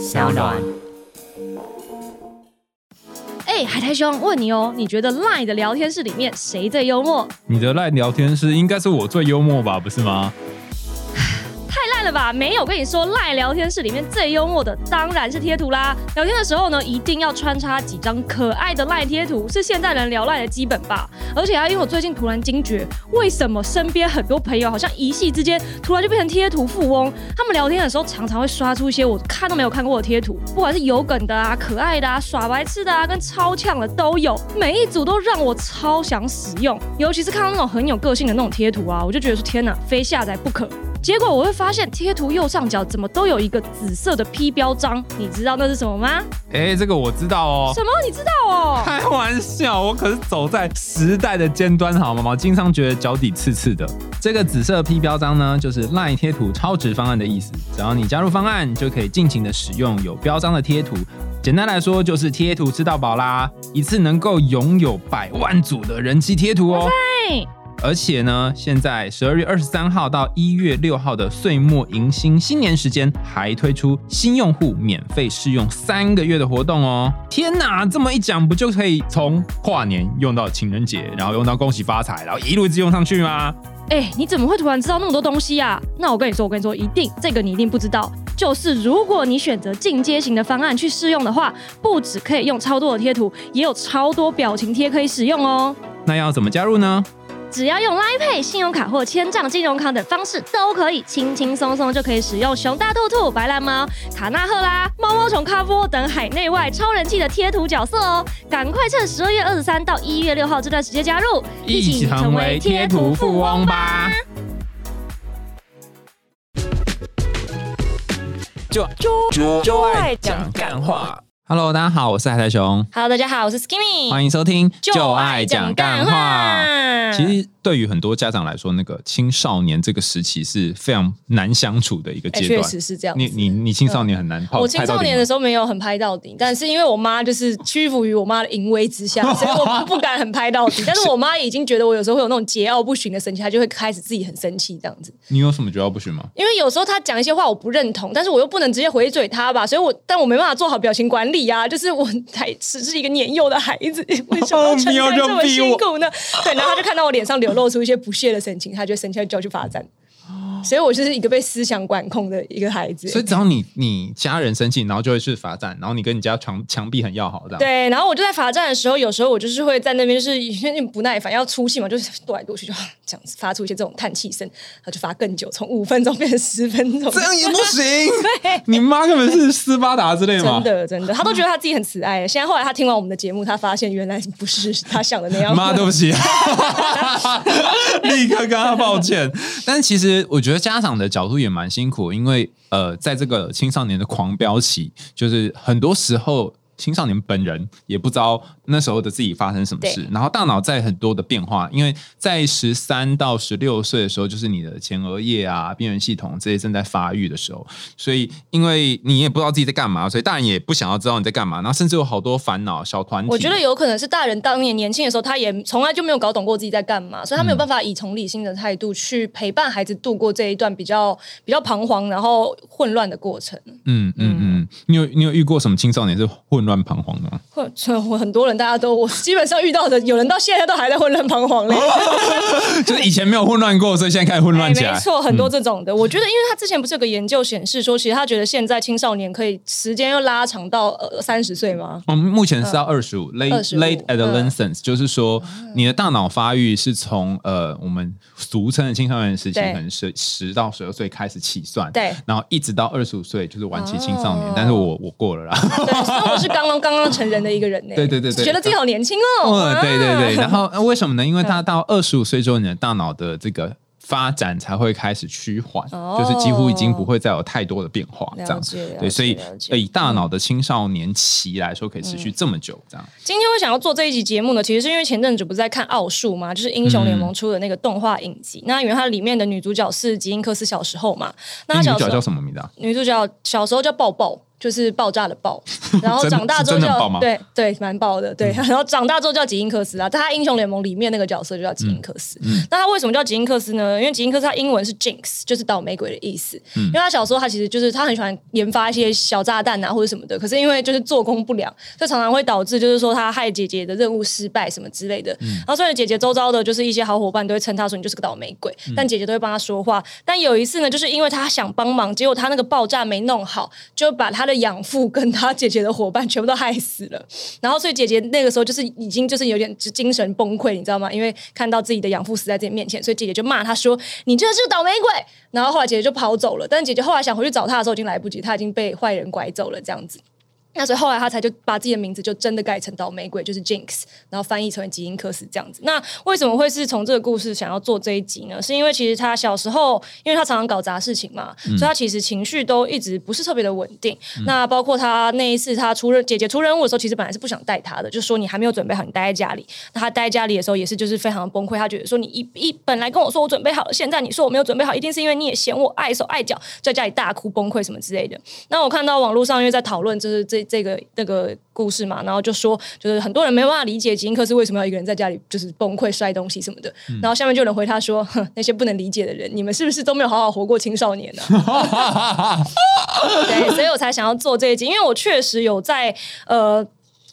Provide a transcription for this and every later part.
小暖。哎，海苔兄，问你哦，你觉得 LINE 的聊天室里面谁最幽默？你的 LINE 聊天室应该是我最幽默吧，不是吗？太烂了吧！没有跟你说，赖聊天室里面最幽默的当然是贴图啦。聊天的时候呢，一定要穿插几张可爱的赖贴图，是现代人聊赖的基本吧。而且啊，因为我最近突然惊觉，为什么身边很多朋友好像一夕之间突然就变成贴图富翁？他们聊天的时候常常会刷出一些我看都没有看过的贴图，不管是有梗的啊、可爱的啊、耍白痴的啊，跟超呛的都有，每一组都让我超想使用。尤其是看到那种很有个性的那种贴图啊，我就觉得说天哪，非下载不可。结果我会发现贴图右上角怎么都有一个紫色的 P 标章，你知道那是什么吗？哎，这个我知道哦。什么？你知道哦？开玩笑，我可是走在时代的尖端，好吗？我经常觉得脚底刺刺的。这个紫色 P 标章呢，就是赖贴图超值方案的意思。只要你加入方案，就可以尽情的使用有标章的贴图。简单来说，就是贴图吃到饱啦，一次能够拥有百万组的人气贴图哦。而且呢，现在十二月二十三号到一月六号的岁末迎新新年时间，还推出新用户免费试用三个月的活动哦！天哪，这么一讲，不就可以从跨年用到情人节，然后用到恭喜发财，然后一路一直用上去吗？哎，你怎么会突然知道那么多东西呀？那我跟你说，我跟你说，一定这个你一定不知道，就是如果你选择进阶型的方案去试用的话，不止可以用超多的贴图，也有超多表情贴可以使用哦。那要怎么加入呢？只要用 Line Pay、信用卡或千账金融卡等方式都可以，轻轻松松就可以使用熊大兔兔、白蓝猫、卡纳赫拉、猫猫虫咖波等海内外超人气的贴图角色哦！赶快趁十二月二十三到一月六号这段时间加入，一起成为贴图富翁吧！就就就爱讲干话。Hello，大家好，我是海苔熊。Hello，大家好，我是 Skimmy。欢迎收听就爱讲干话。其实。对于很多家长来说，那个青少年这个时期是非常难相处的一个阶段。确实是这样。你你你青少年很难。我青少年的时候没有很拍到底，但是因为我妈就是屈服于我妈的淫威之下，所以我 不敢很拍到底。但是我妈已经觉得我有时候会有那种桀骜不驯的神情，她就会开始自己很生气这样子。你有什么桀骜不驯吗？因为有时候她讲一些话我不认同，但是我又不能直接回嘴她吧，所以我但我没办法做好表情管理啊，就是我还只是一个年幼的孩子，为什么要承担这么辛苦呢？对，然后她就看到我脸上流露出一些不屑。的神情，他就生气，就要去罚站。所以，我就是一个被思想管控的一个孩子。所以，只要你你家人生气，然后就会去罚站，然后你跟你家墙墙壁很要好，这样。对，然后我就在罚站的时候，有时候我就是会在那边，就是有点不耐烦，要出气嘛，就是跺来跺去，就这样子发出一些这种叹气声，然后就罚更久，从五分钟变成十分钟，这样也不行。对，你妈根本是斯巴达之类吗？真的，真的，他都觉得他自己很慈爱。现在后来他听完我们的节目，他发现原来不是他想的那样。妈，对不起，立刻跟他抱歉。但是其实我觉得我觉得家长的角度。也蛮辛苦，因为呃，在这个青少年的狂飙期，就是很多时候。青少年本人也不知道那时候的自己发生什么事，然后大脑在很多的变化，因为在十三到十六岁的时候，就是你的前额叶啊、边缘系统这些正在发育的时候，所以因为你也不知道自己在干嘛，所以大人也不想要知道你在干嘛，然后甚至有好多烦恼小团体。我觉得有可能是大人当年年轻的时候，他也从来就没有搞懂过自己在干嘛，所以他没有办法以从理性的态度去陪伴孩子度过这一段比较比较彷徨然后混乱的过程。嗯嗯嗯，你有你有遇过什么青少年是混乱？乱彷徨吗？或我很多人，大家都我基本上遇到的，有人到现在都还在混乱彷徨嘞。就是以前没有混乱过，所以现在开始混乱起来。没错，很多这种的。我觉得，因为他之前不是有个研究显示说，其实他觉得现在青少年可以时间又拉长到呃三十岁吗？我们目前是到二十五，late late adolescence，就是说你的大脑发育是从呃我们俗称的青少年时期，可能是十到十二岁开始起算，对，然后一直到二十五岁就是晚期青少年。但是我我过了啦，我是刚。刚刚刚刚成人的一个人呢，对对对对，觉得自己好年轻哦。对对对，然后为什么呢？因为他到二十五岁之后，你的大脑的这个发展才会开始趋缓，就是几乎已经不会再有太多的变化，这样子。对，所以以大脑的青少年期来说，可以持续这么久，这样。今天我想要做这一集节目呢，其实是因为前阵子不是在看奥数嘛，就是英雄联盟出的那个动画影集。那因为它里面的女主角是吉英克斯小时候嘛，那女主角叫什么名字啊？女主角小时候叫抱抱。就是爆炸的爆，然后长大之后叫对对蛮爆的，对，然后长大之后叫吉因克斯啊，在他英雄联盟里面那个角色就叫吉因克斯。嗯那他为什么叫吉因克斯呢？因为吉因克斯他英文是 jinx，就是倒霉鬼的意思。嗯因为他小时候他其实就是他很喜欢研发一些小炸弹啊或者什么的，可是因为就是做工不良，就常常会导致就是说他害姐姐的任务失败什么之类的。嗯然后所以姐姐周遭的就是一些好伙伴都会称他说你就是个倒霉鬼，嗯但姐姐都会帮他说话。但有一次呢，就是因为他想帮忙，结果他那个爆炸没弄好，就把他的养父跟他姐姐的伙伴全部都害死了。然后所以姐姐那个时候就是已经就是有点精神崩溃，你知道吗？因为看到自己的养父死在自己面前，所以姐姐就骂他说：“你这是个倒霉鬼！”然后后来姐姐就跑走了，但姐姐后来想回去找他的时候已经来不及，他已经被坏人拐走了，这样子。那所以后来他才就把自己的名字就真的改成倒霉鬼，就是 Jinx，然后翻译成为吉因克斯这样子。那为什么会是从这个故事想要做这一集呢？是因为其实他小时候，因为他常常搞砸事情嘛，所以他其实情绪都一直不是特别的稳定。那包括他那一次他出任姐姐出任务的时候，其实本来是不想带他的，就说你还没有准备好，你待在家里。那他待在家里的时候也是就是非常的崩溃，他觉得说你一一本来跟我说我准备好了，现在你说我没有准备好，一定是因为你也嫌我碍手碍脚，在家里大哭崩溃什么之类的。那我看到网络上因为在讨论就是这这个那个故事嘛，然后就说就是很多人没办法理解吉恩克斯为什么要一个人在家里就是崩溃摔东西什么的，然后下面就有人回他说，哼，那些不能理解的人，你们是不是都没有好好活过青少年呢、对，所以我才想要做这一集，因为我确实有在呃。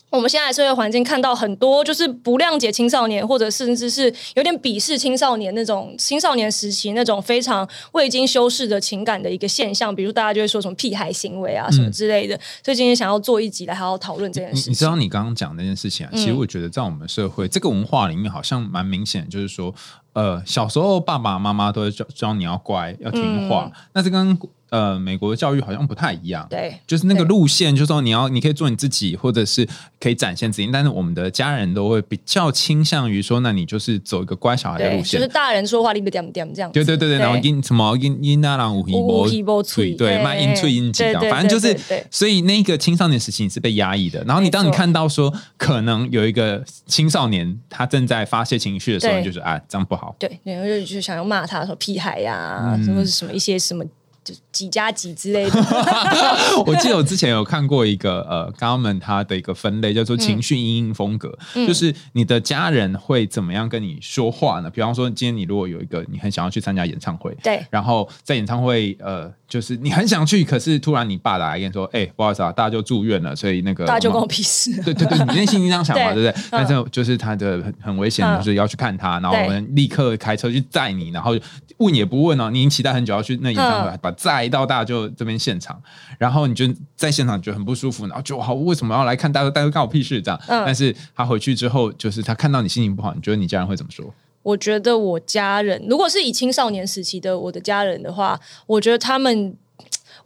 我们现在社会环境看到很多就是不谅解青少年，或者甚至是有点鄙视青少年那种青少年时期那种非常未经修饰的情感的一个现象，比如大家就会说什么屁孩行为啊什么之类的。所以今天想要做一集来好好讨论这件事情。你你知道你刚刚讲那件事情啊，其实我觉得在我们社会、这个文化里面，好像蛮明显，就是说，呃，小时候爸爸妈妈都会教教你要乖，要听话，那这跟呃美国的教育好像不太一样。对，就是那个路线，就是说你要，你可以做你自己，或者是可以展现自己，但是我们的家人都会比较倾向于说，那你就是走一个乖小孩的，路线就是。大人说话你不点点这样。对对对对，然后音什么音音那郎五有耳无嘴对，对卖音脆音几这样，对对反正就是所以那个青少年时期你是被压抑的。然后你当你看到说可能有一个青少年他正在发泄情绪的时候，你就是啊这样不好。对，然后就就想要骂他说屁孩呀、嗯或者什么一些什么就几加几之类的。我记得我之前有看过一个呃 government 它的一个分类叫做情绪阴影风格，嗯就是你的家人会怎么样跟你说话呢？比方说今天你如果有一个你很想要去参加演唱会，对然后在演唱会呃就是你很想去，可是突然你爸打来跟你说，哎、不好意思啊，大家就住院了，所以那个大家就关我屁事。对对对，你内心这样想嘛，对对不对？但是就是他的很很危险，嗯就是要去看他，然后我们立刻开车去载你，然后问也不问哦，你已经期待很久要去那演唱会，嗯把载到大就这边现场，然后你就在现场觉得很不舒服，然后就好为什么要来看大哥，大哥干我屁事这样。嗯但是他回去之后，就是他看到你心情不好，你觉得你家人会怎么说？我觉得我家人，如果是以青少年时期的我的家人的话，我觉得他们。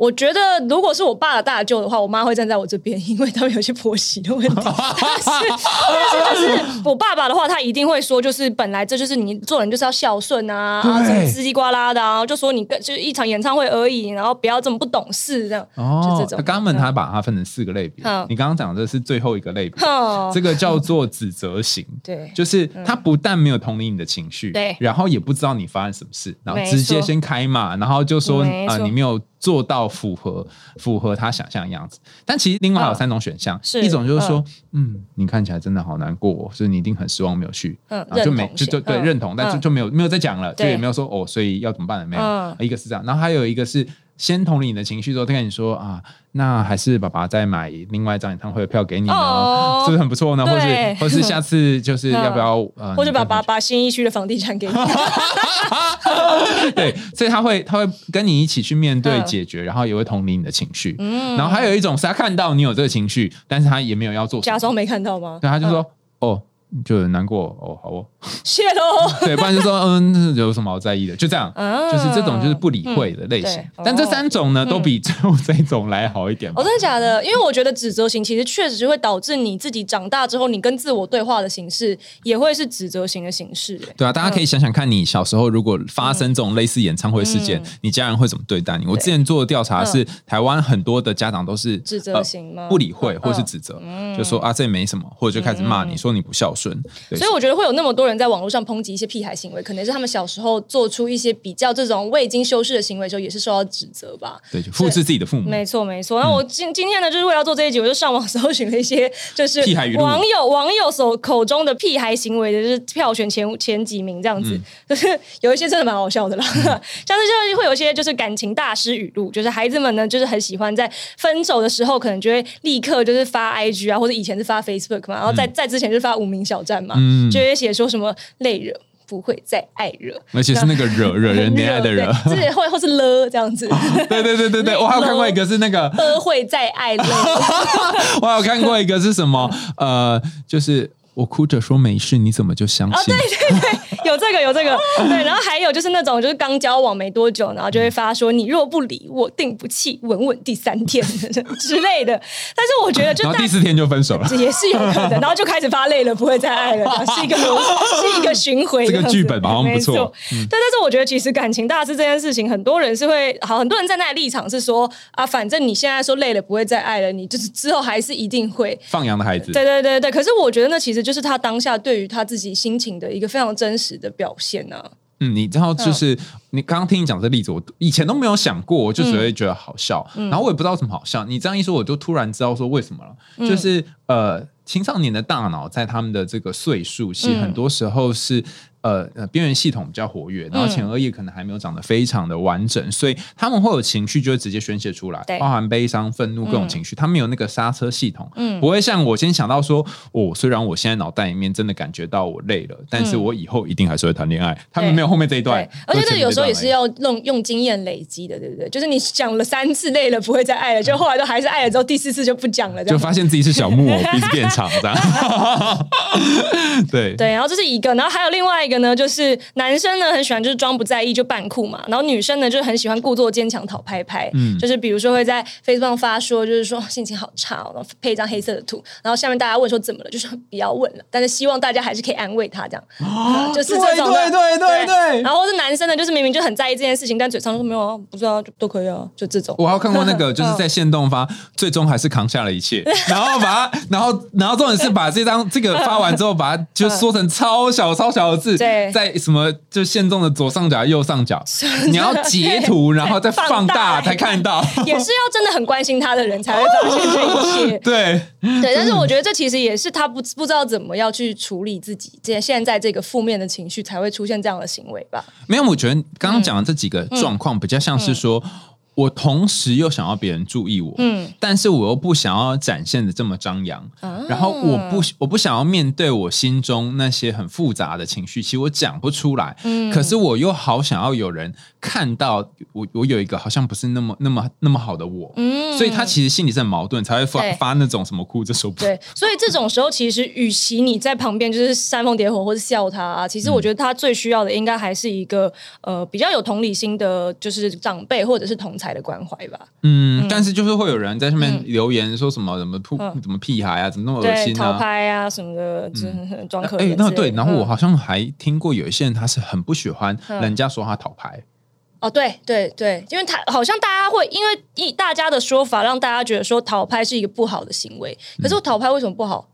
我觉得，如果是我爸的大舅的话，我妈会站在我这边，因为他们有些婆媳的问题。但是，但是，我爸爸的话，他一定会说，就是本来这就是你做人就是要孝顺啊，啊，对什么叽里呱啦的啊，就说你跟就是一场演唱会而已，然后不要这么不懂事这样。就这种他刚刚他把它分成四个类别，嗯你刚刚讲的是最后一个类别，哼这个叫做指责型。对，就是他不但没有同理你的情绪，对然后也不知道你发生什么事，然后直接先开骂，然后就说啊、你没有做到符合符合他想象的样子。但其实另外还有嗯三种选项，是一种就是说，嗯你看起来真的好难过、哦，所以你一定很失望没有去，嗯然后就没就就对认同，但就嗯就没有没有再讲了，就也没有说哦，所以要怎么办了没有，嗯一个是这样，然后还有一个是。先同理你的情绪之后，再跟你说啊，那还是爸爸再买另外一张演唱会的票给你呢，哦是不是很不错呢？或是对或是下次就是要不要 呃，或者把你跟把把新一区的房地产给你。对，所以他会他会跟你一起去面对嗯解决，然后也会同理你的情绪。然后还有一种是他看到你有这个情绪，但是他也没有要做什么，假装没看到吗？对，他就说、嗯哦。就很难过哦，好哦，谢喽。对，不然就说嗯，有什么好在意的？就这样，嗯就是这种就是不理会的类型。嗯但这哦三种呢，都比最后这一种来好一点吧哦，真的假的？因为我觉得指责型其实确实会导致你自己长大之后，你跟自我对话的形式也会是指责型的形式、欸。对啊，大家可以想想看，你小时候如果发生这种类似演唱会事件，嗯你家人会怎么对待你？我之前做的调查是，台湾很多的家长都是指责型吗呃不理会嗯或是指责，就说啊这也没什么，或者就开始骂你说你不孝顺。顺。所以我觉得会有那么多人在网络上抨击一些屁孩行为，可能是他们小时候做出一些比较这种未经修饰的行为的时候，也是受到指责吧。对，就复制自己的父母。没错，没错。那我今今天呢，就是为了做这一集，我就上网 搜寻了一些，就是屁孩网友网友所口中的屁孩行为的，就是票选前前几名这样子。就是有一些真的蛮好笑的啦，像是就是会有一些就是感情大师语录，就是孩子们呢，就是很喜欢在分手的时候，可能就会立刻就是发 IG 啊，或者以前是发 Facebook 嘛，然后在在之前就是发无名小站嘛，就会写说什么累惹。不会再爱惹，而且是那个惹 惹人恋爱的惹，对这会或是了这样子。对对对对对，我还有看过一个是那个了会再爱了，我还有看过一个是什么？呃，就是我哭着说没事，你怎么就相哦，信？对对对，有这个有这个，对，然后还有就是那种就是刚交往没多久，然后就会发说你若不理我，定不弃，稳稳第三天之类的。但是我觉得就大然后第四天就分手了。也是有可能，然后就开始发累了，不会再爱了，是一个 轮是一个巡回这个剧本好像不没错嗯对，但是我觉得其实感情大师这件事情，很多人是会好，很多人站在立场是说啊，反正你现在说累了不会再爱了，你就是之后还是一定会。放羊的孩子，对对对对，可是我觉得那其实就是他当下对于他自己心情的一个非常真实的表现呢、嗯，你知道，就是你刚刚听你讲这例子，我以前都没有想过，我就只会觉得好笑，嗯然后我也不知道什么好笑。你这样一说，我就突然知道说为什么了，嗯就是呃，青少年的大脑在他们的这个岁数，其实嗯很多时候是。呃呃，边缘系统比较活跃，然后前额叶可能还没有长得非常的完整，所以他们会有情绪就会直接宣泄出来对，包含悲伤、愤怒各种情绪，他们有那个刹车系统，嗯不会像我先想到说，哦，虽然我现在脑袋里面真的感觉到我累了，但是我以后一定还是会谈恋爱。他们没有后面这一段对，，而且这有时候也是要。要用用经验累积的，对不对？就是你讲了三次累了不会再爱了，就后来都还是爱了之后，第四次就不讲了，就发现自己是小木偶，鼻子变长这样。对对，然后这是一个，然后还有另外一个呢，就是男生呢很喜欢就是装不在意就扮酷嘛，然后女生呢就很喜欢故作坚强讨拍拍，嗯。就是比如说会在 Facebook 上发说，就是说心情好差、哦，然后配一张黑色的图，然后下面大家问说怎么了，就说不要问了，但是希望大家还是可以安慰他这样，啊就是这种的对对对对对然后是男生呢，就是明明就很在意这件事情，但嘴上说没有啊，不知道、就都可以啊，就这种。我还有看过那个，就是在线动发，最终还是扛下了一切，然后把它，然后然后重点是把这张这个发完之后，把它就缩成超小超小的字，对在什么就线动的左上角、右上角，你要截图，然后再放大才看到。也是要真的很关心他的人才会发现这一切。对，对，但是我觉得这其实也是他不不知道怎么要去处理自己现现在这个负面的情绪，才会出现这样的行为吧。没有，我觉得刚刚讲的这几个状况比较像是说。我同时又想要别人注意我，嗯。但是我又不想要展现的这么张扬，嗯然后我不我不想要面对我心中那些很复杂的情绪，其实我讲不出来，嗯。可是我又好想要有人看到我，我有一个好像不是那么那么那么好的我，嗯。所以他其实心里是很矛盾，才会发发那种什么哭着说不。对，所以这种时候，其实与其你在旁边就是煽风点火或是笑他、啊，其实我觉得他最需要的应该还是一个呃比较有同理心的，就是长辈或者是同才的关怀吧。嗯，但是就是会有人在上面嗯留言说什么什么屁嗯怎么屁孩啊，怎么那么恶对，心啊？讨拍啊什么的，就是装可怜。那对，然后我嗯好像还听过有一些人他是很不喜欢嗯人家说他讨牌，哦，对对对，因为他好像大家会因为一大家的说法，让大家觉得说讨拍是一个不好的行为。可是我讨拍为什么不好？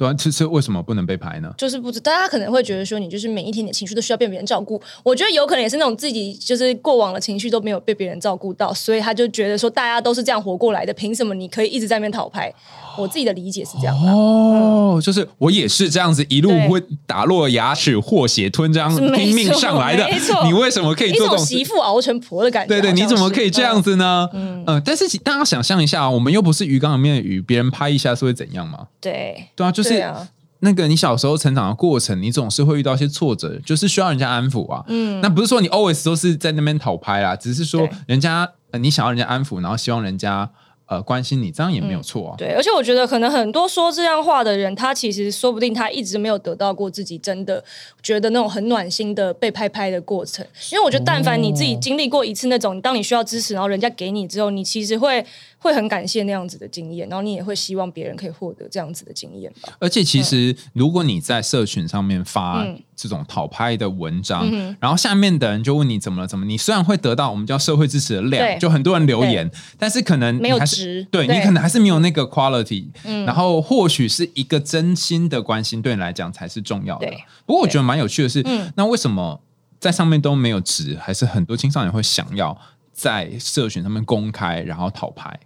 对啊，这这为什么不能被排呢？就是不知大家可能会觉得说你就是每一天你的情绪都需要被别人照顾。我觉得有可能也是那种自己就是过往的情绪都没有被别人照顾到，所以他就觉得说大家都是这样活过来的，凭什么你可以一直在那边讨拍？我自己的理解是这样的。哦，就是我也是这样子一路对会打落牙齿或血吞这样是没错拼命上来的没错，你为什么可以做这种媳妇熬成婆的感觉。对对，你怎么可以这样？子呢？嗯嗯、但是大家想象一下，我们又不是鱼缸里面的鱼，别人拍一下是会怎样吗？嗯对，对啊，就是对啊那个你小时候成长的过程，你总是会遇到一些挫折，就是需要人家安抚啊。嗯那不是说你 always 都是在那边讨拍啦，只是说人家、呃、你想要人家安抚，然后希望人家呃关心你，这样也没有错啊。对，而且我觉得可能很多说这样话的人，他其实说不定他一直没有得到过自己真的觉得那种很暖心的被拍拍的过程。因为我觉得，但凡你自己经历过一次那种，当你需要支持，然后人家给你之后，你其实会会很感谢那样子的经验，然后你也会希望别人可以获得这样子的经验吧。而且其实，如果你在社群上面发嗯。这种讨拍的文章，嗯然后下面的人就问你怎么了，怎么？你虽然会得到我们叫社会支持的量，就很多人留言，但是可能没有值。对对。你可能还是没有那个 quality，嗯。然后或许是一个真心的关心对你来讲才是重要的。不过我觉得蛮有趣的是嗯，那为什么在上面都没有值，还是很多青少年会想要在社群上面公开，然后讨拍？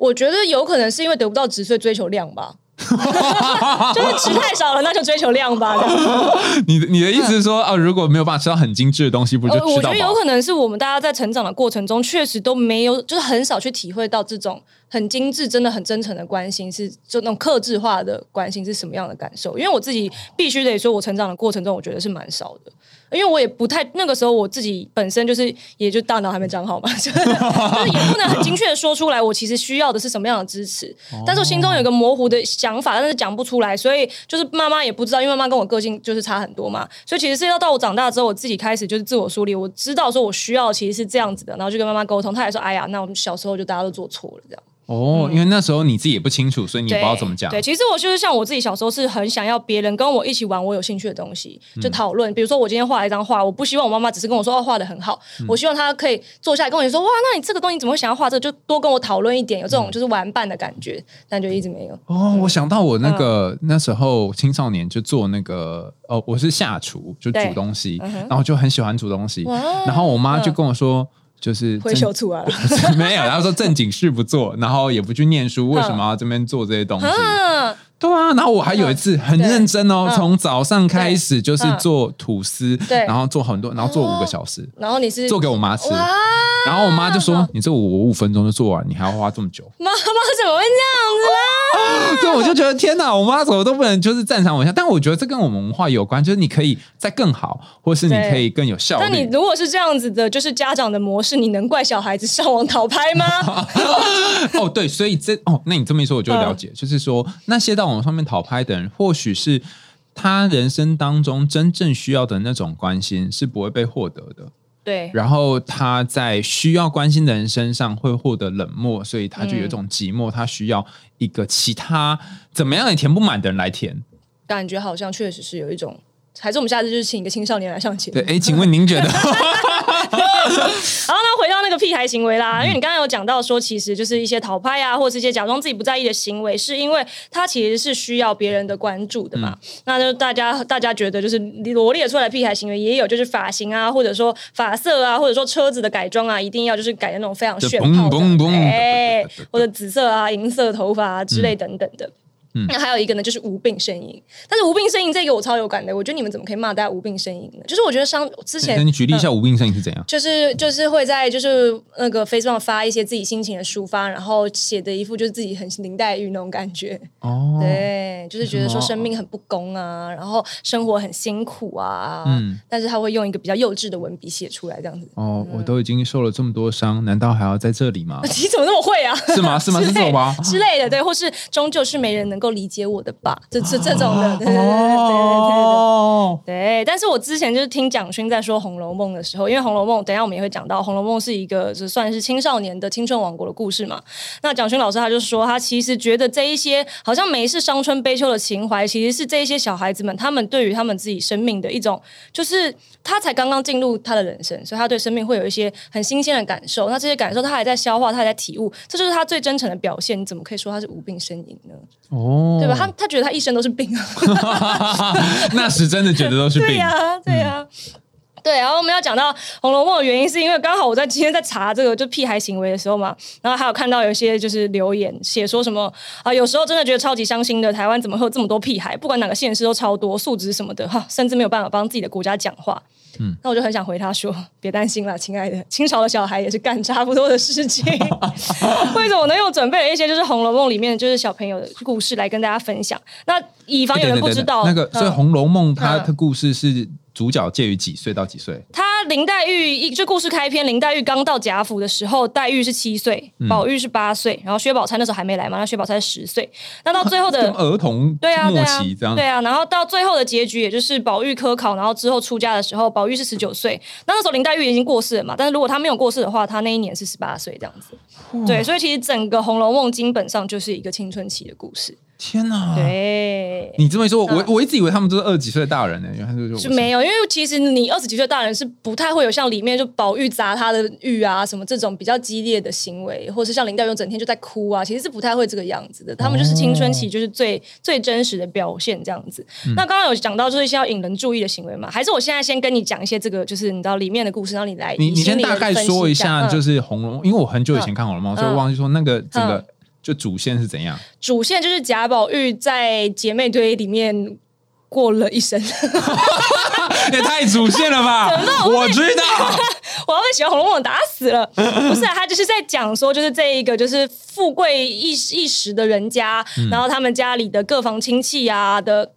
我觉得有可能是因为得不到值，所以追求量吧。就是吃太少了，那就追求量吧。你的你的意思是说，啊，如果没有办法吃到很精致的东西，不就呃，我吃到饱？觉得有可能是我们大家在成长的过程中，确实都没有，就是很少去体会到这种很精致、真的很真诚的关心，是就那种克制化的关心是什么样的感受。因为我自己必须得说，我成长的过程中，我觉得是蛮少的。因为我也不太那个时候我自己本身就是，也就大脑还没长好嘛，就是也不能很精确的说出来，我其实需要的是什么样的支持。但是我心中有一个模糊的想法，但是讲不出来，所以就是妈妈也不知道，因为妈妈跟我个性就是差很多嘛，所以其实是要到我长大之后，我自己开始就是自我梳理，我知道说我需要其实是这样子的，然后就跟妈妈沟通，她也说，哎呀，那我们小时候就大家都做错了这样。哦，因为那时候你自己也不清楚，所以你也不知道怎么讲。对，其实我就是像我自己小时候是很想要别人跟我一起玩我有兴趣的东西，就讨论。比如说我今天画了一张画，我不希望我妈妈只是跟我说哦画的很好，我希望她可以坐下来跟我说哇，那你这个东西怎么会想要画这个？就多跟我讨论一点，有这种就是玩伴的感觉，但就一直没有。哦，我想到我那个、嗯那时候青少年就做那个哦，我是下厨，就煮对东西，然后就很喜欢煮东西，然后我妈就跟我说。就是挥正袖出来了，没有，然后说正经事不做，然后也不去念书，为什么要这边做这些东西？嗯，对啊，然后我还有一次很认真哦，嗯从早上开始就是嗯。做吐司，对。然后做很多，然后做五个小时，然后你是做给我妈吃，然后我妈就说：“你这我我五分钟就做完，你还要花这么久。妈妈怎么会这样子呢？”对，我就觉得天哪，我妈怎么都不能就是赞赏我一下。但我觉得这跟我们文化有关，就是你可以再更好，或是你可以更有效那你。如果是这样子的，就是家长的模式，你能怪小孩子上网讨拍吗？哦，对，所以这哦，那你这么一说，我就了解，嗯就是说那些到网上面讨拍的人，或许是他人生当中真正需要的那种关心是不会被获得的。对，然后他在需要关心的人身上会获得冷漠，所以他就有一种寂寞，他需要一个其他怎么样也填不满的人来填。感觉好像确实是有一种，还是我们下次就是请一个青少年来上节目对，。哎，请问您觉得？然后呢，回到那个屁孩行为啦，因为你刚刚有讲到说，其实就是一些讨拍啊，或者是一些假装自己不在意的行为，是因为他其实是需要别人的关注的嘛。那就大家大家觉得就是罗列出来的屁孩行为，也有就是发型啊，或者说发色啊，或者说车子的改装啊，一定要就是改的那种非常炫炮的，嘣嘣嘣哎，或者紫色啊、银色头发啊之类等等的。嗯那还有一个呢，就是无病呻吟。但是无病呻吟这个我超有感的，我觉得你们怎么可以骂大家无病呻吟呢？就是我觉得上之前那你举例一下无病呻吟是怎样？就是就是会在就是那个 Facebook 上发一些自己心情的抒发，然后写的一副就是自己很林黛玉那种感觉，哦，对，就是觉得说生命很不公啊，然后生活很辛苦啊，嗯但是他会用一个比较幼稚的文笔写出来，这样子。哦，我都已经受了这么多伤，难道还要在这里吗？你怎么那么会啊？是吗？是吗？是这种吗？之类的，对，或是终究是没人能够理解我的吧，这这这种的，对对对对但是我之前就是听蒋勋在说《红楼梦》的时候，因为《红楼梦》等一下我们也会讲到，《红楼梦》是一个就算是青少年的青春王国的故事嘛。那蒋勋老师他就说，他其实觉得这一些好像美是伤春悲秋的情怀，其实是这一些小孩子们他们对于他们自己生命的一种，就是他才刚刚进入他的人生，所以他对生命会有一些很新鲜的感受。那这些感受他还在消化，他还在体悟，这就是他最真诚的表现。你怎么可以说他是无病呻吟呢？哦，对吧？他他觉得他一生都是病啊。那时真的觉得都是病。对呀、对呀、对，然后我们要讲到《红楼梦》的原因，是因为刚好我在今天在查这个就屁孩行为的时候嘛，然后还有看到有一些就是留言写说什么啊，有时候真的觉得超级伤心的，台湾怎么会有这么多屁孩？不管哪个县市都超多，素质什么的哈，甚至没有办法帮自己的国家讲话。嗯，那我就很想回他说：“别担心啦，亲爱的，清朝的小孩也是干差不多的事情。为什么呢？因为我准备了一些就是《红楼梦》里面就是小朋友的故事来跟大家分享。那以防有人不知道，那个，所以《嗯红楼梦》它嗯的故事是主角介于几岁到几岁？他林黛玉一这故事开篇，林黛玉刚到贾府的时候，黛玉是七岁，宝玉是八岁，然后薛宝钗那时候还没来嘛，那薛宝钗十岁。那到最后的儿童对啊末期这样，对啊，然后到最后的结局，也就是宝玉科考，然后之后出家的时候，宝玉是十九岁，那那时候林黛玉已经过世了嘛。但是如果她没有过世的话，她那一年是十八岁这样子。对，所以其实整个《红楼梦》基本上就是一个青春期的故事。天哪！对，你这么一说，我我一直以为他们都是二十几岁的大人呢，原来是没有，因为其实你二十几岁大人是不太会有像里面就宝玉砸他的玉啊什么这种比较激烈的行为，或是像林黛玉整天就在哭啊，其实是不太会这个样子的。他们就是青春期，就是最最真实的表现这样子。那刚刚有讲到就是一些要引人注意的行为嘛？还是我现在先跟你讲一些这个，就是你知道里面的故事，让你来你你先大概说一下，就是《红楼梦》，因为我很久以前看《红楼梦》，所以忘记说那个整个。就主线是怎样？主线就是贾宝玉在姐妹堆里面过了一生，也太主线了吧？我知道，我要被喜欢《红楼梦》打死了。不是，他就是在讲说，就是这一个就是富贵一一时的人家，然后他们家里的各房亲戚啊的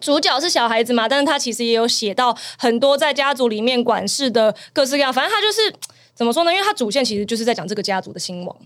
主角是小孩子嘛，但是他其实也有写到很多在家族里面管事的各式各样。反正他就是怎么说呢？因为他主线其实就是在讲这个家族的兴亡。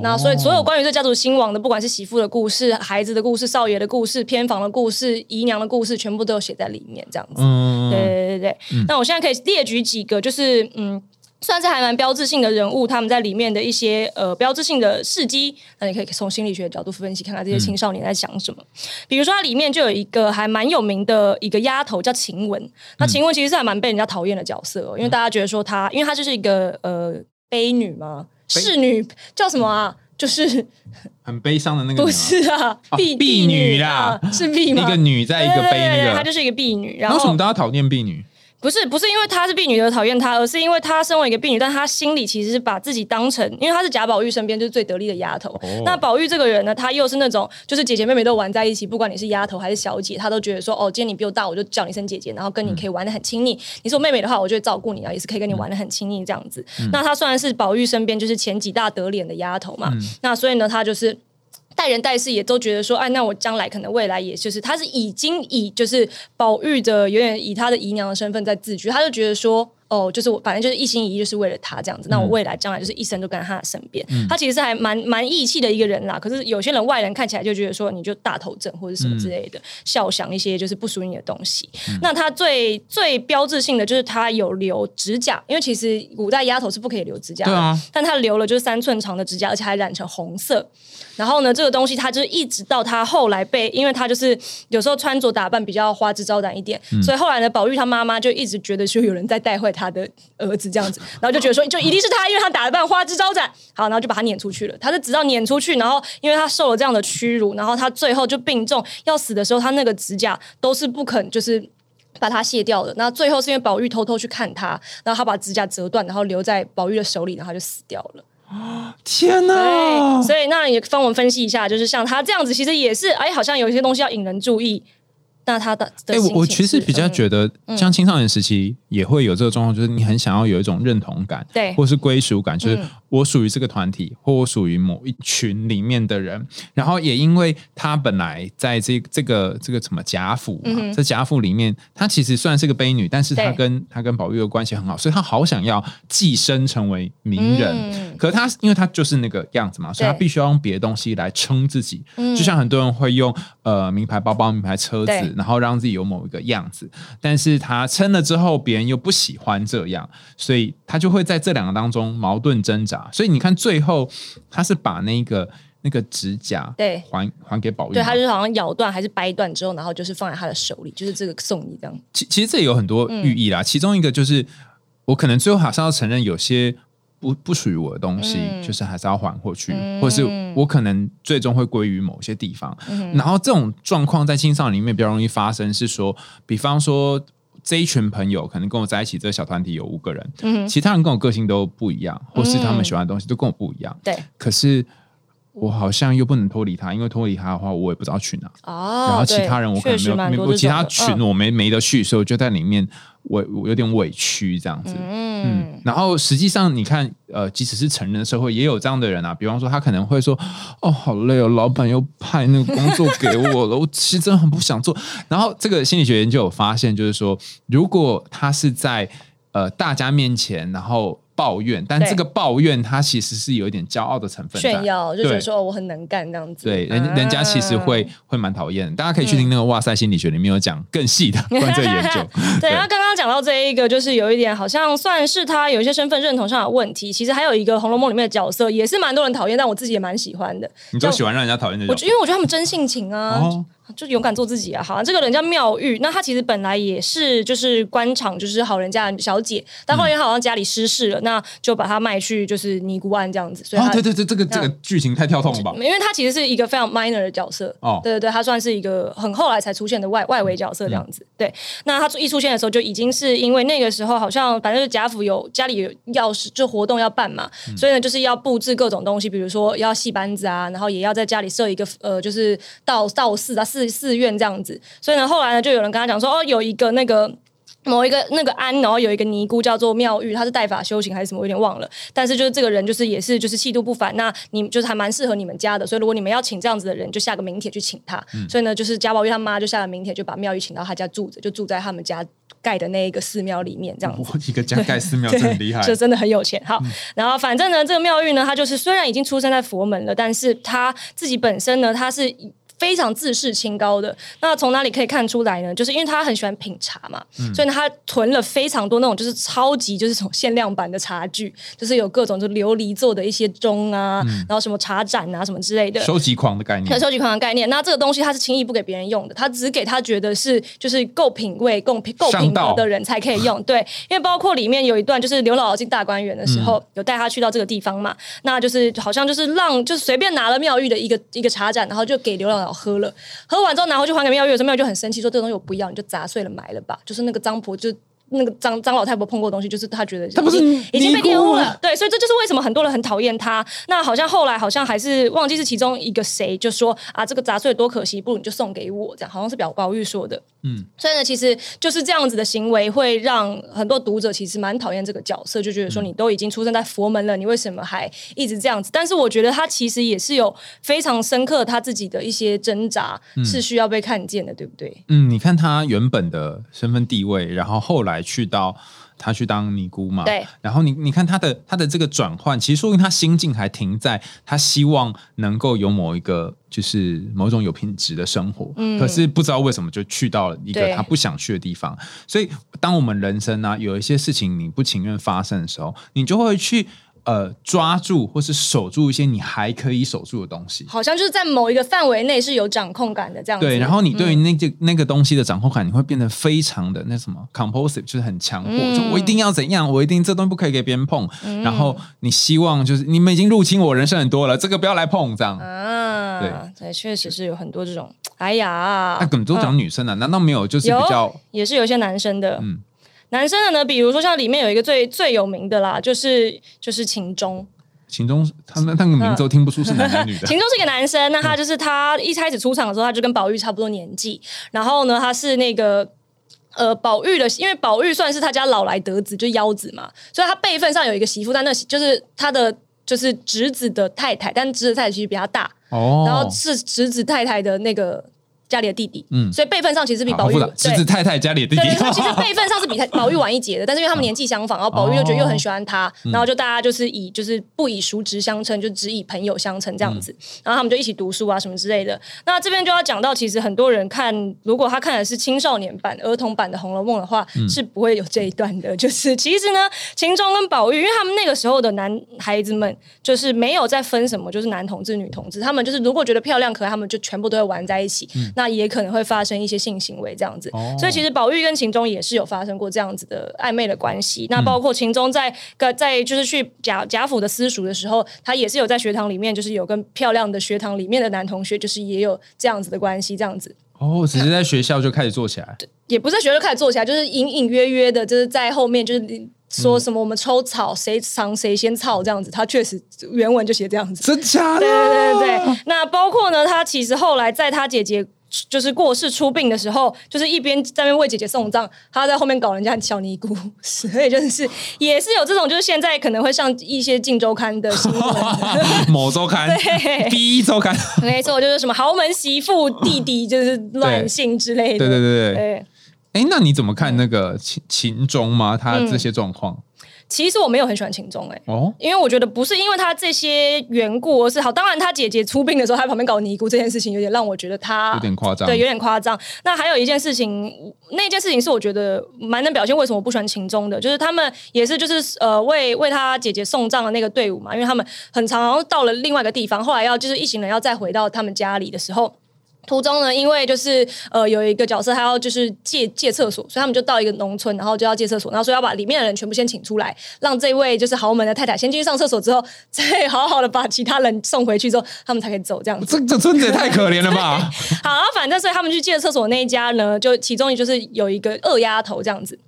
那所以，所有关于这家族兴亡的，不管是媳妇的故事、孩子的故事、少爷的故事、偏房的故事、姨娘的故事，全部都有写在里面，这样子。对对对对。那我现在可以列举几个，就是嗯，算是还蛮标志性的人物，他们在里面的一些呃标志性的事迹。那你可以从心理学的角度分析，看看这些青少年在想什么。比如说，它里面就有一个还蛮有名的一个丫头叫晴雯。那晴雯其实是还蛮被人家讨厌的角色，因为大家觉得说她，因为她就是一个呃悲女嘛。侍女叫什么啊？就是 很悲伤的那个，不是啊，婢婢女啦，是婢吗？一个女在一个悲那个，她就是一个婢女。然后为什么大家讨厌婢女？不是不是因为她是婢女而讨厌她，而是因为她身为一个婢女，但她心里其实是把自己当成，因为她是贾宝玉身边就是最得力的丫头。那宝玉这个人呢，他又是那种就是姐姐妹妹都玩在一起，不管你是丫头还是小姐，他都觉得说哦，今天你比我大，我就叫你一声姐姐，然后跟你可以玩的很亲密。你是我妹妹的话，我就会照顾你啊，也是可以跟你玩的很亲密这样子。那她虽然是宝玉身边就是前几大得脸的丫头嘛，那所以呢，她就是。待人待事也都觉得说，哎，那我将来可能未来也就是，他是已经以就是宝玉的有点以他的姨娘的身份在自居，他就觉得说。哦，就是我，反正就是一心一意，就是为了他这样子。那我未来将来就是一生都跟在他的身边。他其实是还蛮蛮义气的一个人啦。可是有些人外人看起来就觉得说，你就大头症或者什么之类的，笑想一些就是不属于你的东西。那他最最标志性的就是他有留指甲，因为其实古代丫头是不可以留指甲的，但他留了就是三寸长的指甲，而且还染成红色。然后呢，这个东西他就是一直到他后来被，因为他就是有时候穿着打扮比较花枝招展一点，所以后来呢，宝玉他妈妈就一直觉得说有人在带坏他。他的儿子这样子，然后就觉得说，就一定是他，因为他打扮花枝招展，好，然后就把他撵出去了。他是直到撵出去，然后因为他受了这样的屈辱，然后他最后就病重要死的时候，他那个指甲都是不肯就是把它卸掉的。那最后是因为宝玉偷偷去看他，然后他把指甲折断，然后留在宝玉的手里，然后他就死掉了。天哪！所以那也帮我们分析一下，就是像他这样子，其实也是哎，好像有一些东西要引人注意。那他的哎，我我其实比较觉得，像青少年时期也会有这个状况，就是你很想要有一种认同感，对，或是归属感，就是我属于这个团体，或我属于某一群里面的人。然后也因为他本来在这这个这个什么贾府嘛，在贾府里面，他其实虽然是个悲女，但是他跟他跟宝玉的关系很好，所以他好想要寄身成为名人。可是他因为他就是那个样子嘛，所以他必须要用别的东西来撑自己，就像很多人会用呃名牌包包、名牌车子。然后让自己有某一个样子，但是他撑了之后，别人又不喜欢这样，所以他就会在这两个当中矛盾挣扎。所以你看，最后他是把那个那个指甲对还还给宝玉，对，他就好像咬断还是掰断之后，然后就是放在他的手里，就是这个送你这样。其其实这有很多寓意啦，其中一个就是我可能最后还是要承认有些。不不属于我的东西，就是还是要还回去，或者是我可能最终会归于某些地方。然后这种状况在青少年里面比较容易发生，是说，比方说这一群朋友可能跟我在一起，这个小团体有五个人，其他人跟我个性都不一样，或是他们喜欢的东西都跟我不一样。对，可是我好像又不能脱离他，因为脱离他的话，我也不知道去哪。哦，然后其他人我可能没有，其他群我没没得去，所以我就在里面，我我有点委屈这样子。嗯，然后实际上你看，呃，即使是成人的社会，也有这样的人啊。比方说，他可能会说：“哦，好累哦，老板又派那个工作给我了，我其实真的很不想做。”然后这个心理学研究有发现，就是说，如果他是在呃大家面前，然后。抱怨，但这个抱怨他其实是有一点骄傲的成分，炫耀，就觉得说我很能干这样子。对，人人家其实会会蛮讨厌。大家可以去听那个哇塞心理学里面有讲更细的 关于这个研究。对，然后刚刚讲到这一个，就是有一点好像算是他有一些身份认同上的问题。其实还有一个《红楼梦》里面的角色也是蛮多人讨厌，但我自己也蛮喜欢的。你就喜欢让人家讨厌的？我因为我觉得他们真性情啊。就勇敢做自己啊！好，这个人叫妙玉，那她其实本来也是就是官场就是好人家的小姐，但后来她好像家里失势了，那就把她卖去就是尼姑庵这样子。所以，对对对，这个这个剧情太跳痛了吧？因为她其实是一个非常 minor 的角色哦，对对对，她算是一个很后来才出现的外外围角色这样子。对，那她一出现的时候就已经是因为那个时候好像反正贾府有家里有钥匙，就活动要办嘛，所以呢就是要布置各种东西，比如说要戏班子啊，然后也要在家里设一个呃就是道道寺啊寺寺院这样。子，所以呢，后来呢，就有人跟他讲说，哦，有一个那个某一个那个庵，然后有一个尼姑叫做妙玉，她是代法修行还是什么，有点忘了。但是就是这个人，就是也是就是气度不凡，那你就是还蛮适合你们家的。所以如果你们要请这样子的人，就下个名帖去请他。所以呢，就是贾宝玉他妈就下了名帖，就把妙玉请到他家住着，就住在他们家盖的那一个寺庙里面，这样子。一个家盖寺庙 真很厉害，就真的很有钱。好，然后反正呢，这个妙玉呢，她就是虽然已经出生在佛门了，但是她自己本身呢，她是。非常自视清高的，那从哪里可以看出来呢？就是因为他很喜欢品茶嘛，所以呢，他囤了非常多那种就是超级就是从限量版的茶具，就是有各种就琉璃做的一些钟啊，然后什么茶盏啊什么之类的，收集狂的概念，收集狂的概念。那这个东西他是轻易不给别人用的，他只给他觉得是就是够品味、够品、够品格的人才可以用。对，因为包括里面有一段就是刘姥姥进大观园的时候，有带他去到这个地方嘛，那就是好像就是让就是随便拿了妙玉的一个一个茶盏，然后就给刘姥姥。喝了，喝完之后拿回去还给妙玉，妙玉就很生气，说这个东西我不要，你就砸碎了埋了吧。就是那个张婆就。那个张张老太婆碰过东西，就是他觉得他不是已经被玷污了，对，所以这就是为什么很多人很讨厌他。那好像后来好像还是忘记是其中一个谁就说啊，这个杂碎多可惜，不如你就送给我，这样好像是表宝玉说的。嗯，所以呢，其实就是这样子的行为会让很多读者其实蛮讨厌这个角色，就觉得说你都已经出生在佛门了，你为什么还一直这样子？但是我觉得他其实也是有非常深刻他自己的一些挣扎，是需要被看见的，对不对？嗯，你看他原本的身份地位，然后后来。去到他去当尼姑嘛，对。然后你你看他的他的这个转换，其实说明他心境还停在他希望能够有某一个就是某种有品质的生活，嗯。可是不知道为什么就去到了一个他不想去的地方。所以当我们人生呢有一些事情你不情愿发生的时候，你就会去。呃，抓住或是守住一些你还可以守住的东西，好像就是在某一个范围内是有掌控感的这样。对，然后你对于那个那个东西的掌控感，你会变得非常的那什么，compulsive，就是很强迫，就我一定要怎样，我一定这东西不可以给别人碰。然后你希望就是你们已经入侵我人生很多了，这个不要来碰这样。啊，对，对，确实是有很多这种。哎呀，那更多讲女生呢，难道没有？就是比较也是有些男生的，嗯。男生的呢，比如说像里面有一个最最有名的啦，就是就是秦钟。秦钟，他那那个名字都听不出是男的女的。秦钟是一个男生，那他就是他一开始出场的时候，他就跟宝玉差不多年纪。然后呢，他是那个呃宝玉的，因为宝玉算是他家老来得子，就幺子嘛，所以他辈分上有一个媳妇，但那就是他的就是侄子的太太，但侄子太太其实比他大哦，然后是侄子太太的那个。家里的弟弟，嗯，所以辈分上其实比宝玉侄子太太家里的弟弟，其实辈分上是比宝玉晚一截的，但是因为他们年纪相仿，然后宝玉又觉得又很喜欢他，然后就大家就是以就是不以叔侄相称，就只以朋友相称这样子，然后他们就一起读书啊什么之类的。那这边就要讲到，其实很多人看，如果他看的是青少年版、儿童版的《红楼梦》的话，是不会有这一段的。就是其实呢，秦钟跟宝玉，因为他们那个时候的男孩子们，就是没有在分什么，就是男同志、女同志，他们就是如果觉得漂亮可爱，他们就全部都会玩在一起。那那也可能会发生一些性行为这样子，所以其实宝玉跟秦钟也是有发生过这样子的暧昧的关系。那包括秦钟在在就是去贾贾府的私塾的时候，他也是有在学堂里面，就是有跟漂亮的学堂里面的男同学，就是也有这样子的关系，这样子。哦，只是在学校就开始做起来，也不是在学校开始做起来，就是隐隐约约的，就是在后面就是。说什么我们抽草谁尝谁先操这样子，他确实原文就写这样子。真假的？对对对对对，那包括呢，他其实后来在他姐姐。就是过世出殡的时候，就是一边在那边为姐姐送葬，他在后面搞人家小尼姑，所以就是也是有这种，就是现在可能会上一些《镜周刊》的新闻，某周刊、对第一周刊，没错，就是什么豪门媳妇弟弟就是乱性之类的，对对对对。对，哎，那你怎么看那个秦秦钟吗？他这些状况？其实我没有很喜欢秦钟哎，哦，因为我觉得不是因为他这些缘故，而是好。当然，他姐姐出殡的时候，他旁边搞尼姑这件事情，有点让我觉得他有点夸张，对，有点夸张。那还有一件事情，那件事情是我觉得蛮能表现为什么我不喜欢秦钟的，就是他们也是就是呃为为他姐姐送葬的那个队伍嘛，因为他们很常到了另外一个地方，后来要就是一行人要再回到他们家里的时候。途中呢，因为就是呃有一个角色，他要就是借借厕所，所以他们就到一个农村，然后就要借厕所，然后说要把里面的人全部先请出来，让这位就是豪门的太太先进去上厕所，之后再好好的把其他人送回去之后，他们才可以走。这样子，这这村子也太可怜了吧？好，反正所以他们去借厕所那一家呢，就其中就是有一个二丫头这样子。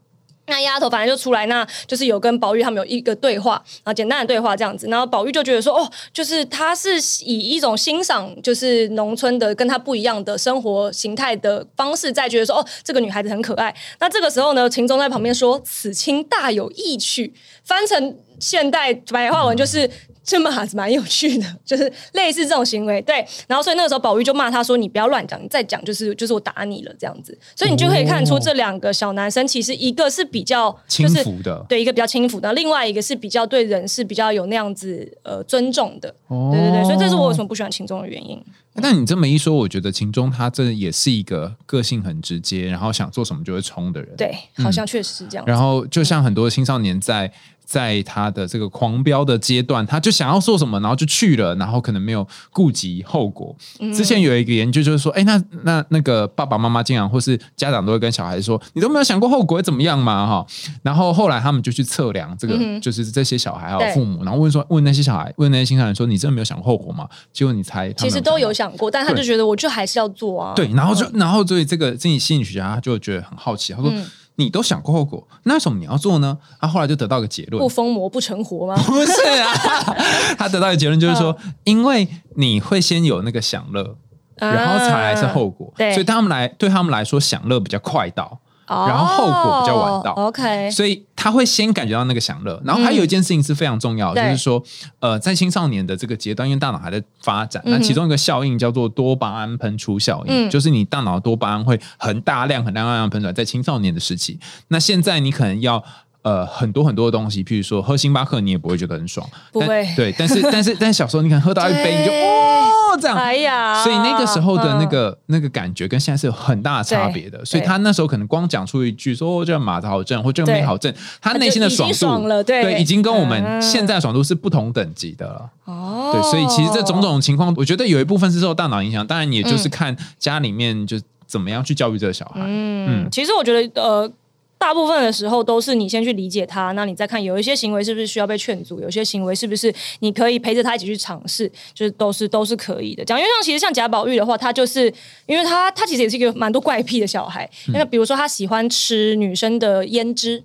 那丫头反正就出来，那就是有跟宝玉他们有一个对话，啊简单的对话这样子，然后宝玉就觉得说，哦，就是他是以一种欣赏，就是农村的跟他不一样的生活形态的方式，在觉得说，哦，这个女孩子很可爱。那这个时候呢，秦钟在旁边说，此亲大有意趣，翻成现代白话文就是。这么还是蛮有趣的，就是类似这种行为，对。然后所以那个时候宝玉就骂他说：“你不要乱讲，你再讲就是就是我打你了这样子。”所以你就可以看出这两个小男生其实一个是比较轻浮的，对，一个比较轻浮的，另外一个是比较对人是比较有那样子呃尊重的。对对对，所以这是我为什么不喜欢秦钟的原因。那你这么一说，我觉得秦钟他这也是一个个性很直接，然后想做什么就会冲的人。对，好像确实是这样。然后就像很多青少年在。在他的这个狂飙的阶段，他就想要做什么，然后就去了，然后可能没有顾及后果。之前有一个研究就是说，哎，那那那个爸爸妈妈经常或是家长都会跟小孩说，你都没有想过后果会怎么样嘛？哈，然后后来他们就去测量这个，就是这些小孩还有父母，然后问说，问那些小孩，问那些青少年说，你真的没有想过后果吗？结果你猜，其实都有想过，但他就觉得我就还是要做啊。对，然后就然后所以这个心理心理学家就觉得很好奇，他说。你都想过后果，那为什么你要做呢？他后来就得到一个结论：不疯魔不成活吗？不是啊，他得到一个结论就是说，因为你会先有那个享乐，然后才来是后果，所以他们来对他们来说，享乐比较快到。然后后果比较晚到，OK，所以他会先感觉到那个享乐。然后还有一件事情是非常重要，就是说，呃，在青少年的这个阶段，因为大脑还在发展，那其中一个效应叫做多巴胺喷出效应，就是你大脑多巴胺会很大量、很大量喷出来，在青少年的时期。那现在你可能要呃很多很多的东西，譬如说喝星巴克，你也不会觉得很爽，不会。对，但是但是 但是小时候你可能喝到一杯你就哦。这样，哎呀，所以那个时候的那个那个感觉跟现在是有很大的差别的。所以他那时候可能光讲出一句说这个马子好正或这个妹好正，他内心的爽度，对，已经跟我们现在爽度是不同等级的了。哦，对，所以其实这种种情况，我觉得有一部分是受大脑影响，当然也就是看家里面就怎么样去教育这个小孩。嗯，其实我觉得呃。大部分的时候都是你先去理解他，那你再看有一些行为是不是需要被劝阻，有些行为是不是你可以陪着他一起去尝试，就是都是都是可以的。讲因为像其实像贾宝玉的话，他就是因为他他其实也是一个蛮多怪癖的小孩，那比如说他喜欢吃女生的胭脂。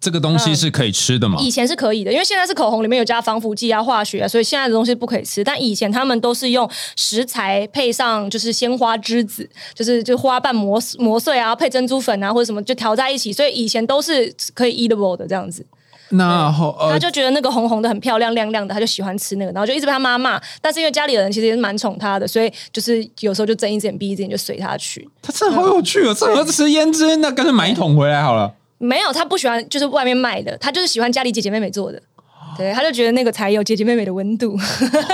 这个东西是可以吃的吗？以前是可以的，因为现在是口红里面有加防腐剂啊、化学，所以现在的东西不可以吃。但以前他们都是用食材配上就是鲜花栀子，就是就花瓣磨磨碎啊，配珍珠粉啊或者什么就调在一起，所以以前都是可以 eatable 的这样子。那后他就觉得那个红红的很漂亮亮亮的，他就喜欢吃那个，然后就一直被他妈骂。但是因为家里的人其实也是蛮宠他的，所以就是有时候就睁一只眼闭一只眼就随他去。他真的好有趣哦！这儿子吃胭脂，那干脆买一桶回来好了。没有，他不喜欢就是外面卖的，他就是喜欢家里姐姐妹妹做的，对，他就觉得那个才有姐姐妹妹的温度。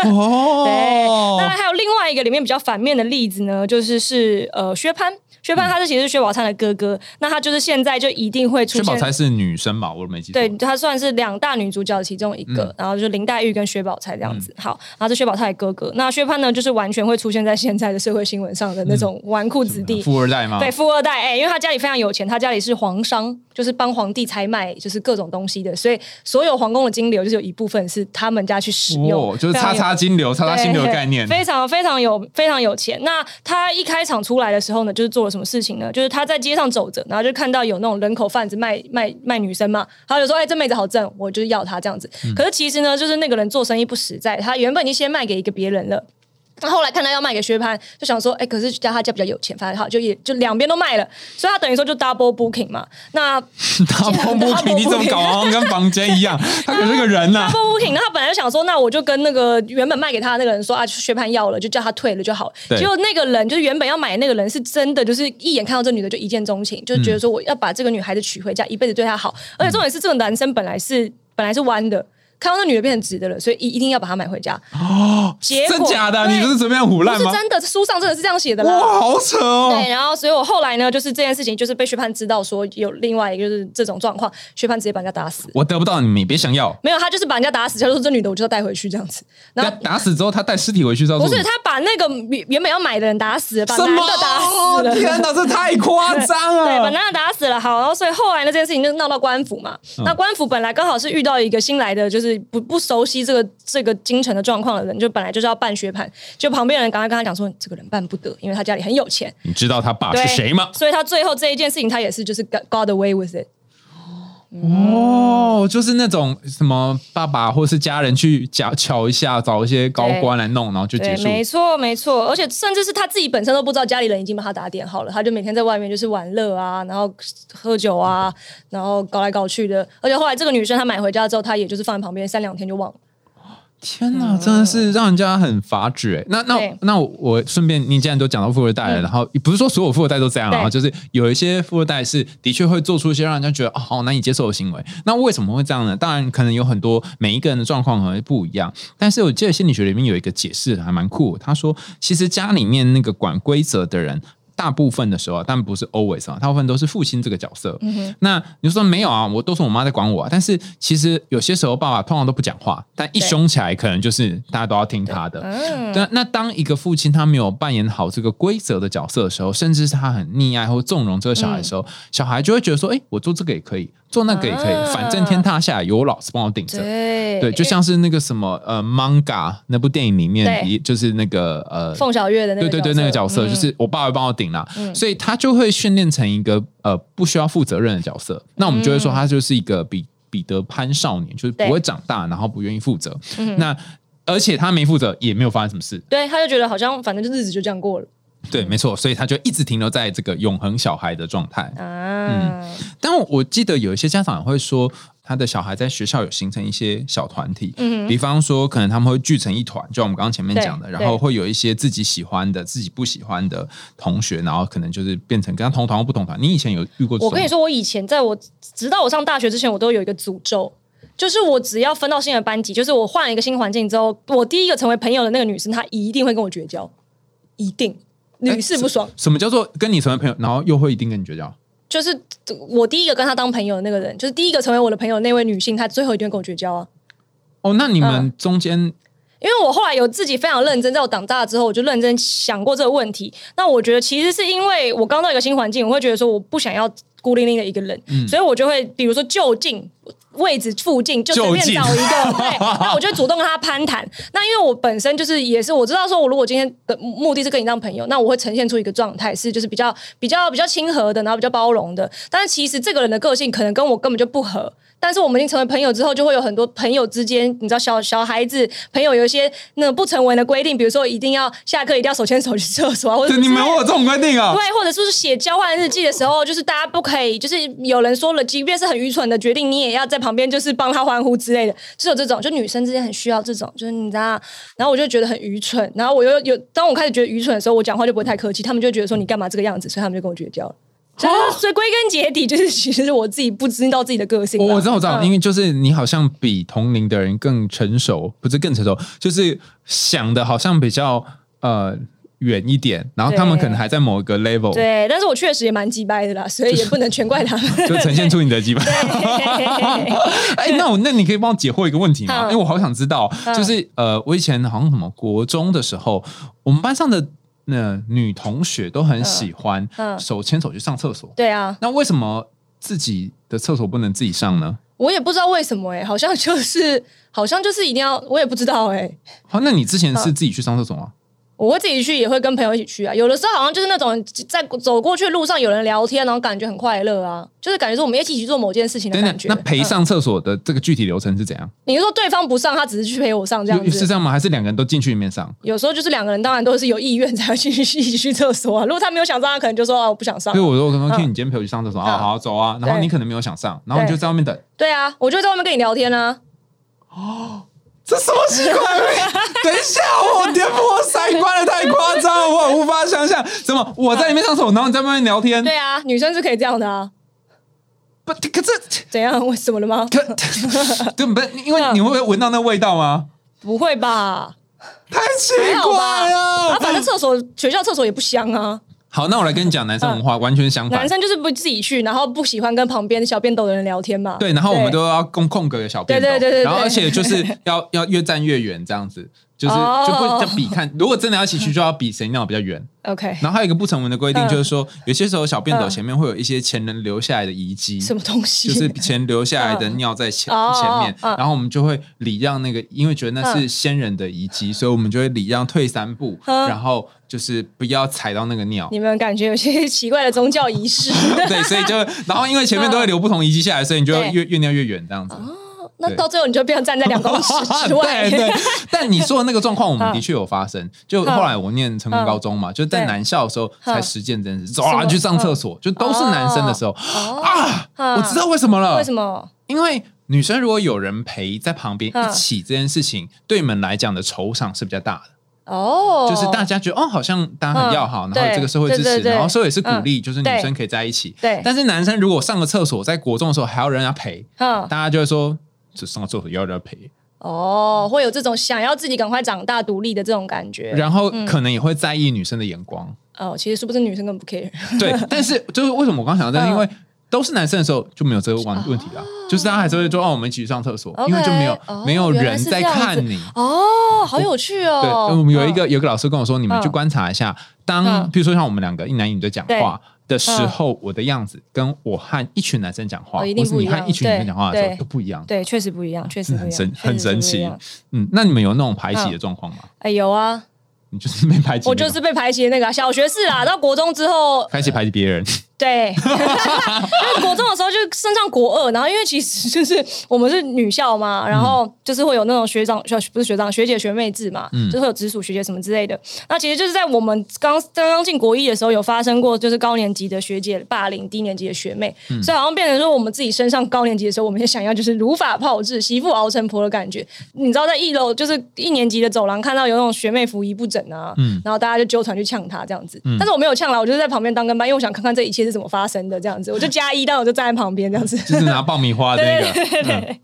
哦，对，那还有另外一个里面比较反面的例子呢，就是是呃薛蟠。薛蟠他是其实是薛宝钗的哥哥，那他就是现在就一定会出现。薛宝钗是女生嘛？我没记错。对，他算是两大女主角的其中一个，然后就是林黛玉跟薛宝钗这样子。好，然后是薛宝钗的哥哥。那薛蟠呢，就是完全会出现在现在的社会新闻上的那种纨绔子弟，富二代吗？对，富二代。哎，因为他家里非常有钱，他家里是皇商，就是帮皇帝采买，就是各种东西的，所以所有皇宫的金流就是有一部分是他们家去使用，就是叉叉金流、叉叉金流的概念，非常非常有非常有钱。那他一开场出来的时候呢，就是做了什么事情呢？就是他在街上走着，然后就看到有那种人口贩子卖卖卖女生嘛，他就说：“哎，这妹子好正，我就是要她这样子。可是其实呢，就是那个人做生意不实在，他原本已经先卖给一个别人了。那后来看他要卖给薛蟠，就想说，哎，可是家他家比较有钱，反正好就也就两边都卖了，所以他等于说就 double booking 嘛。那 double booking，你怎么搞啊？跟房间一样，他可是个人呐。double booking，那他本来就想说，那我就跟那个原本卖给他的那个人说啊，薛蟠要了，就叫他退了就好。对结果那个人就是原本要买的那个人，是真的就是一眼看到这女的就一见钟情，就觉得说我要把这个女孩子娶回家，一辈子对她好。而且重点是这个男生本来是本来是弯的。看到那女的变成直的了，所以一一定要把她买回家。哦，结果真假的？对你不是随便胡不乱吗？是真的，书上真的是这样写的啦。哇，好扯哦！对，然后所以我后来呢，就是这件事情就是被薛蟠知道说有另外一个就是这种状况，薛蟠直接把人家打死。我得不到你们，你别想要。没有，他就是把人家打死，他就说这女的我就要带回去这样子。然那后打死之后，他带尸体回去之后，不是他把那个原原本要买的人打死，把什么男的打死了。天哪，这太夸张了 对，把了！男的打死了。好，然后所以后来呢，这件事情就闹到官府嘛。嗯那官府本来刚好是遇到一个新来的，就是不不熟悉这个这个京城的状况的人，就本来就是要办薛蟠，就旁边人赶快跟他讲说，这个人办不得，因为他家里很有钱。你知道他爸是谁吗？所以他最后这一件事情，他也是就是 got got away with it。哦，就是那种什么爸爸或是家人去瞧瞧一下，找一些高官来弄，然后就结，束。没错，没错，而且甚至是他自己本身都不知道家里人已经帮他打点好了，他就每天在外面就是玩乐啊，然后喝酒啊，然后搞来搞去的。而且后来这个女生她买回家之后，她也就是放在旁边三两天就忘了。天哪，真的是让人家很发指哎。那那那我我顺便，你既然都讲到富二代了，嗯然后不是说所有富二代都这样啊，对就是有一些富二代是的确会做出一些让人家觉得哦、好难以接受的行为。那为什么会这样呢？当然可能有很多每一个人的状况可能会不一样，但是我记得心理学里面有一个解释还蛮酷，他说其实家里面那个管规则的人。大部分的时候啊，但不是 always 啊，大部分都是父亲这个角色。那你说没有啊，我都是我妈在管我啊。但是其实有些时候爸爸通常都不讲话，但一凶起来，可能就是大家都要听他的。嗯，那那当一个父亲他没有扮演好这个规则的角色的时候，甚至是他很溺爱或纵容这个小孩的时候，小孩就会觉得说：“哎、我做这个也可以，做那个也可以，啊反正天塌下来有我老师帮我顶着。”对对，就像是那个什么呃，manga 那部电影里面，就是那个呃，凤小岳的那个对对对，那个角色、嗯。就是我爸会帮我顶啦，所以他就会训练成一个呃不需要负责任的角色。那我们就会说他就是一个彼彼得潘少年，就是不会长大，然后不愿意负责。那而且他没负责，也没有发生什么事。对，他就觉得好像反正就日子就这样过了对，没错，所以他就一直停留在这个永恒小孩的状态。嗯。但我我记得有一些家长也会说，他的小孩在学校有形成一些小团体，嗯比方说可能他们会聚成一团，就像我们刚刚前面讲的，然后会有一些自己喜欢的、自己不喜欢的同学，然后可能就是变成跟他同团或不同团。你以前有遇过？我跟你，说，我以前在我直到我上大学之前，我都有一个诅咒，就是我只要分到新的班级，就是我换了一个新环境之后，我第一个成为朋友的那个女生，她一定会跟我绝交，一定屡试不爽。什么叫做跟你成为朋友，然后又会一定跟你绝交？就是我第一个跟他当朋友的那个人，就是第一个成为我的朋友的那位女性，她最后一定会跟我绝交啊。哦，那你们嗯中间、因为我后来有自己非常认真，在我长大之后，我就认真想过这个问题。那我觉得其实是因为我刚到一个新环境，我会觉得说我不想要孤零零的一个人，嗯所以我就会比如说就近位置附近就随便找一个，对，那我就主动跟他攀谈。那因为我本身就是也是我知道说，我如果今天的目的是跟你当朋友，那我会呈现出一个状态是就是比较比较比较亲和的，然后比较包容的。但是其实这个人的个性可能跟我根本就不合。但是我们已经成为朋友之后，就会有很多朋友之间，你知道小小孩子朋友有一些那种不成文的规定，比如说一定要下课一定要手牵手去厕所啊，或者对你们会有这种规定啊？对，或者说是写交换日记的时候，就是大家不可以，就是有人说了，即便是很愚蠢的决定，你也要在旁边就是帮他欢呼之类的，就有这种，就女生之间很需要这种，就是你知道，然后我就觉得很愚蠢，然后我又有，当我开始觉得愚蠢的时候，我讲话就不会太客气，他们就觉得说你干嘛这个样子，所以他们就跟我绝交了。所 以，所以归根结底，就是其实我自己不知道自己的个性。我我知道，我知道，嗯因为就是你好像比同龄的人更成熟，不是更成熟，就是想的好像比较呃远一点，然后他们可能还在某一个 level，对，但是我确实也蛮鸡掰的啦，所以也不能全怪他们。就呈现出你的基本。对 哎，那我那你可以帮我解惑一个问题吗？嗯因为我好想知道，就是呃，我以前好像什么国中的时候，我们班上的那女同学都很喜欢嗯手牵手去上厕所。对啊，那为什么自己的厕所不能自己上呢？我也不知道为什么哎、好像就是好像就是一定要，我也不知道哎、好，那你之前是嗯自己去上厕所吗？我会自己去，也会跟朋友一起去啊。有的时候好像就是那种在走过去的路上有人聊天，然后感觉很快乐啊，就是感觉说我们一起去做某件事情的感觉。那陪嗯上厕所的这个具体流程是怎样？你是说对方不上，他只是去陪我上这样子？是这样吗？还是两个人都进去里面上？有时候就是两个人，当然都是有意愿才会去 一起去厕所啊。如果他没有想上，他可能就说啊我不想上所以。我说我可能听你今天陪我去上厕所，嗯啊，好走啊，然后你可能没有想上，然后你就在外面等，对啊，我就在外面跟你聊天啊。这什么奇怪？等一下，我颠覆我三观了，太夸张了，我无法想象，怎么我在里面上厕所，然后你在外面聊天？对啊，女生是可以这样的啊。不，可是怎样？为什么了吗？可对不？因为你会不会闻到那味道吗？不会吧？太奇？怪啊，了。反正厕所学校厕所也不香啊。好，那我来跟你讲男生文化，完全相反。男。生就是不自己去，然后不喜欢跟旁边小便斗的人聊天嘛。对，然后我们都要空空格的小便斗，对对对对对。然后而且就是要 要越站越远这样子，就是哦就会就比看，如果真的要一起去，就要比谁尿比较远。OK，然后还有一个不成文的规定，嗯就是说有些时候小便斗嗯前面会有一些前人留下来的遗迹，什么东西？就是前留下来的尿在前哦前面，嗯然后我们就会礼让那个，因为觉得那是先人的遗迹，所以我们就会礼让退三步，嗯然后就是不要踩到那个尿。你们感觉有些奇怪的宗教仪式？对，所以就然后因为前面都会留不同遗迹下来，所以你就对越越尿越远这样子。那到最后你就变成站在两公尺之外。对 对，但你说的那个状况，我们嗯。的确有发生。就后来我念成功高中嘛，就在对男校的时候才嗯实践这件事，走啊去上厕所，就都是男生的时候哦。啊，嗯我知道为什么了。为什么？因为女生如果有人陪在旁边嗯。一起，这件事情对你们来讲的酬赏是比较大的。哦，就是大家觉得哦，好像大家很要好，嗯。然后这个社会支持，然后社会也是鼓励，嗯。就是女生可以在一起。对。但是男生如果上个厕所，在国中的时候还要人家陪，嗯。大家就会说，只上个厕所也要人家陪，哦，会有这种想要自己赶快长大独立的这种感觉。然后可能也会在意女生的眼光。哦，其实是不是女生根本不 care？对，但是就是为什么我刚想到这个，嗯因为都是男生的时候就没有这个问问题了，就是大家还是会说哦，我们一起去上厕所，因为就没有没有人在看你。哦，好有趣对，哦。我们有一嗯个有一个老师跟我说，你们去嗯观察一下，当嗯比如说像我们两个一男一女在讲话的时嗯。候，我的样子跟我和一群男生讲话，哦或是你和一群女生讲话的时候都不一样。对，确实不一样，确实很神很神奇。嗯，那你们有那种排挤的状况吗？哎，有啊，你就是被排挤，我就是被排挤的那个啊小学是啦，到国中之后，开始排挤别人，对，因为国中的时候就升上国二，然后因为其实就是我们是女校嘛，然后就是会有那种学长学不是学长学姐学妹制嘛，嗯。就会有直属学姐什么之类的。那其实就是在我们刚刚刚进国一的时候，有发生过就是高年级的学姐霸凌低年级的学妹，嗯。所以好像变成说我们自己升上高年级的时候，我们也想要就是如法炮制，媳妇熬成婆的感觉。你知道在一楼就是一年级的走廊看到有那种学妹服仪不整啊，嗯。然后大家就纠团去呛她这样子，但是我没有呛啦，我就是在旁边当跟班，因为我想看看这一切是怎么发生的这样子，我就 加一，但我就站在旁边这样子。就是拿爆米花的那个。嗯。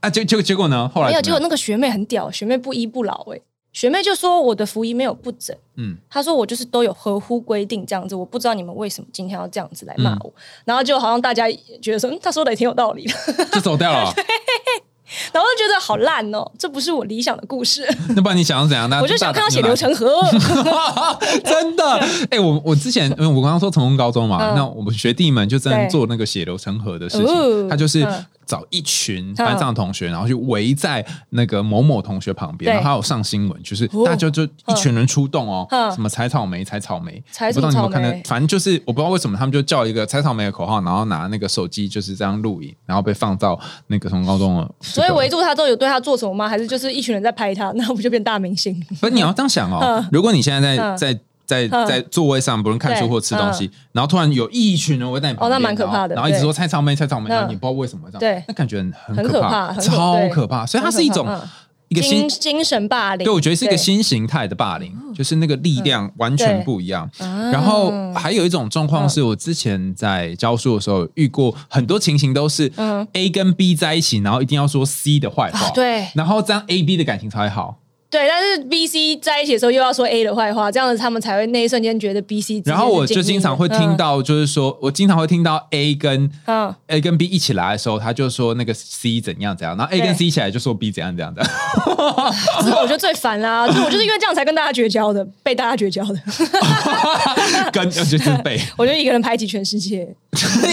啊，结结果结果呢？后来没有，结果那个学妹很屌，学妹不依不饶哎、学妹就说我的服仪没有不整，嗯。她说我就是都有合乎规定这样子，我不知道你们为什么今天要这样子来骂嗯。我，然后就好像大家觉得说，嗯，她说的也挺有道理的，就走掉了。然后就觉得好烂哦，这不是我理想的故事，那不然你想要怎样？呢我就想看到血流成河 真的，哎、我我之前，因为我刚刚说成功高中嘛，嗯那我们学弟们就真的做那个血流成河的事情，哦他就是嗯找一群班上的同学，然后去围在那个某某同学旁边，然后还有上新闻，就是哦。大家就就一群人出动哦，嗯。什么采草莓，采草莓，不知道你有没有看到反正就是我不知道为什么他们就叫一个采草莓的口号，然后拿那个手机就是这样录影，然后被放到那个成功高中了。所以围住他之后有对他做什么吗？还是就是一群人在拍他，那不就变大明星？不是你要这样想哦嗯，如果你现在在嗯。在在嗯。在座位上，不论看书或吃东西，然后突然有一群人围在你旁边，哦那蛮可怕的然后一直说蔡草莓，蔡草莓，嗯然后你不知道为什么这样，对。那感觉很很可可怕超可怕，所以它是一种一个新精。神霸凌，对，我觉得是一个新形态的霸凌，就是那个力量完全不一样。啊。然后还有一种状况是我之前在教书的时候遇过很多情形，都是嗯。A 跟 B 在一起，然后一定要说 C 的坏话，啊对。然后这样 A B 的感情才会好。对，但是 B、C 在一起的时候又要说 A 的坏话，这样子他们才会那一瞬间觉得 B、C 然后我就经常会听，到，就是说我经常会听到 A 跟嗯，A 跟 B 一起来的时候，他就说那个 C 怎样怎样，然后 A 跟 C 一起来就说 B 怎样怎样的。嗯 这个我觉得最烦啦，就是我就是因为这样才跟大家绝交的，被大家绝交的，跟就是被。我就一个人排挤全世界，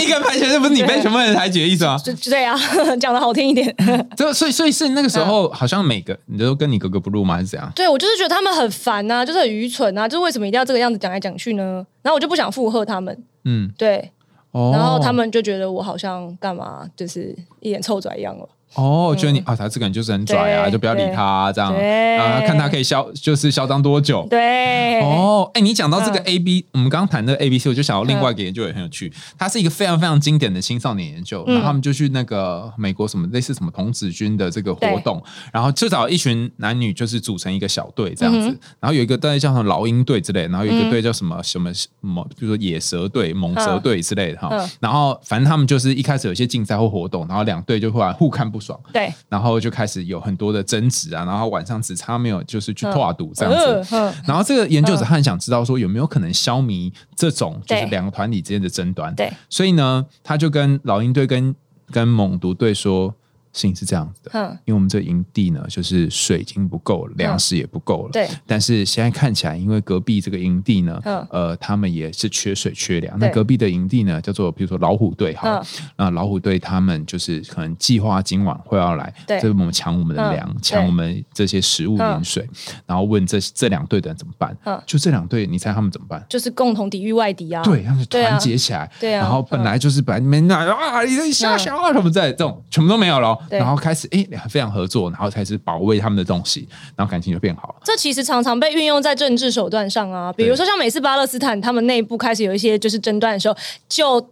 一个人排挤，这不是你被全部人排挤的意思吗？就就对啊，讲的好听一点，就所以所以是那个时候，好像每个你都跟你格格不入吗？还是怎样？对我就是觉得他们很烦呐、就是很愚蠢啊，就是为什么一定要这个样子讲来讲去呢？然后我就不想附和他们，嗯，对，哦，然后他们就觉得我好像干嘛，就是一脸臭拽样了。哦，觉得你啊，他这个人就是很拽啊，就不要理他啊这样。对。啊，看他可以嚣，就是嚣张多久。对，哦，哎，你讲到这个嗯。A B，我们刚刚谈的 A B C，我就想到另外一个研究也很有趣，它是一个非常非常经典的青少年研究，嗯。然后他们就去那个美国什么类似什么童子军的这个活动，然后就找一群男女就是组成一个小队这样子嗯，然后有一个队叫什么老鹰队之类，然后有一个嗯。队叫什么什么什么，比如说野蛇队、猛蛇队之类的哈。嗯，然后反正他们就是一开始有一些竞赛或活动，然后两队就忽然互看不爽，对，然后就开始有很多的争执啊，然后晚上只差没有就是去跨赌这样子。然后这个研究者他很想知道说有没有可能消弭这种就是两个团体之间的争端，对，所以呢，他就跟老鹰队跟跟猛毒队说，事情是这样子的，嗯，因为我们这营地呢，就是水已经不够了，粮食也不够了，对，但是现在看起来，因为隔壁这个营地呢，嗯呃，他们也是缺水缺粮。那隔壁的营地呢，叫做比如说老虎队，好了，嗯那老虎队他们就是可能计划今晚会要来，对。这我们抢我们的嗯粮，抢对我们这些食物、嗯饮水，然后问这这两队的人怎么办嗯？就这两队，你猜他们怎么办？就是共同抵御外敌啊。对，他们团结起来，对啊然后本来就是本来你们那啊，你在瞎想啊什么在这种全部都没有了，对然后开始哎非常合作，然后开始保卫他们的东西，然后感情就变好了。这其实常常被运用在政治手段上啊，比如说像每次巴勒斯坦，他们内部开始有一些就是争端的时候，就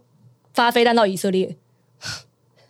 发飞弹到以色列。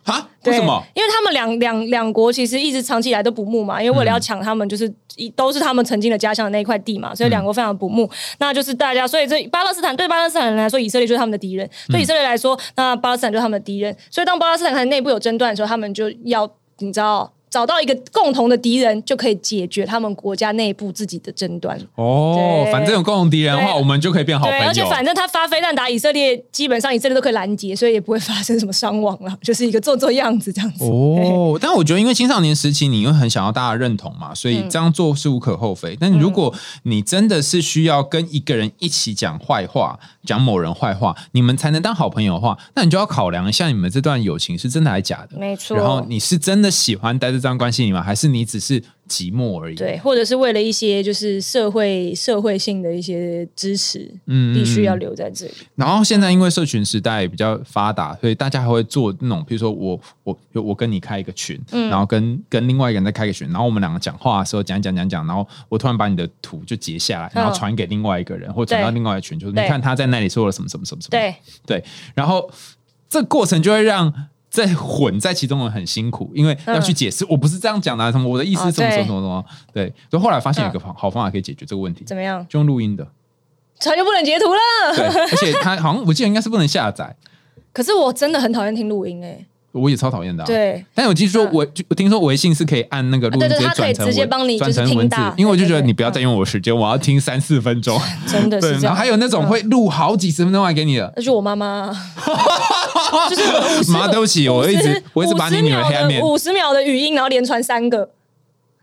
啊？为什么？？因为他们两两两国其实一直长期以来都不睦嘛，因为为了要抢他们，就是一都是他们曾经的家乡的那一块地嘛，所以两国非常不睦。那就是大家，所以这巴勒斯坦对巴勒斯坦人来说，以色列就是他们的敌人；对以色列来说，那巴勒斯坦就是他们的敌人。所以当巴勒斯坦内部有争端的时候，他们就要你知道。找到一个共同的敌人，就可以解决他们国家内部自己的争端。哦，反正有共同敌人的话，我们就可以变好朋，友。而且反正他发飞弹打以色列，基本上以色列都可以拦截，所以也不会发生什么伤亡了，就是一个做做样子这样子。哦，但我觉得，因为青少年时期，你会很想要大家认同嘛，所以嗯这样做是无可厚非。但如果你真的是需要跟一个人一起讲坏话，讲某人坏话，你们才能当好朋友的话，那你就要考量一下，你们这段友情是真的还是假的。没错然后你是真的喜欢待在这段关系里吗？还是你只是寂寞而已？对，或者是为了一些就是社会社会性的一些支持，嗯必须要留在这里。然后现在因为社群时代比较发达，所以大家还会做那种，比如说我我我跟你开一个群，嗯然后跟跟另外一个人再开个群，然后我们两个讲话的时候讲讲讲讲，然后我突然把你的图就截下来，然后传给另外一个人，或传到另外一个群，就是你看他在那里说了什么什么什么什么，对，对，然后这过程就会让。在混在其中的很辛苦，因为要去解释，我不是这样讲的啊，什么我的意思什么什么什么什么，对，所以后来发现有一个好好方法可以解决这个问题，怎么样？就用录音的，它就不能截图了。对，而且它好像我记得应该是不能下载，可是我真的很讨厌听录音哎、我也超讨厌的、啊。，对，但我听说嗯我就我听说微信是可以按那个录音直接转成文直接帮你转成文字，因为我就觉得你不要再用我时间，我要听三四分钟。真的是。然后还有那种会录好几十分钟来给你的。那是我妈妈，就是妈，对不起，我一直我一直把你女儿黑暗面。五十秒的语音，然后连传三个。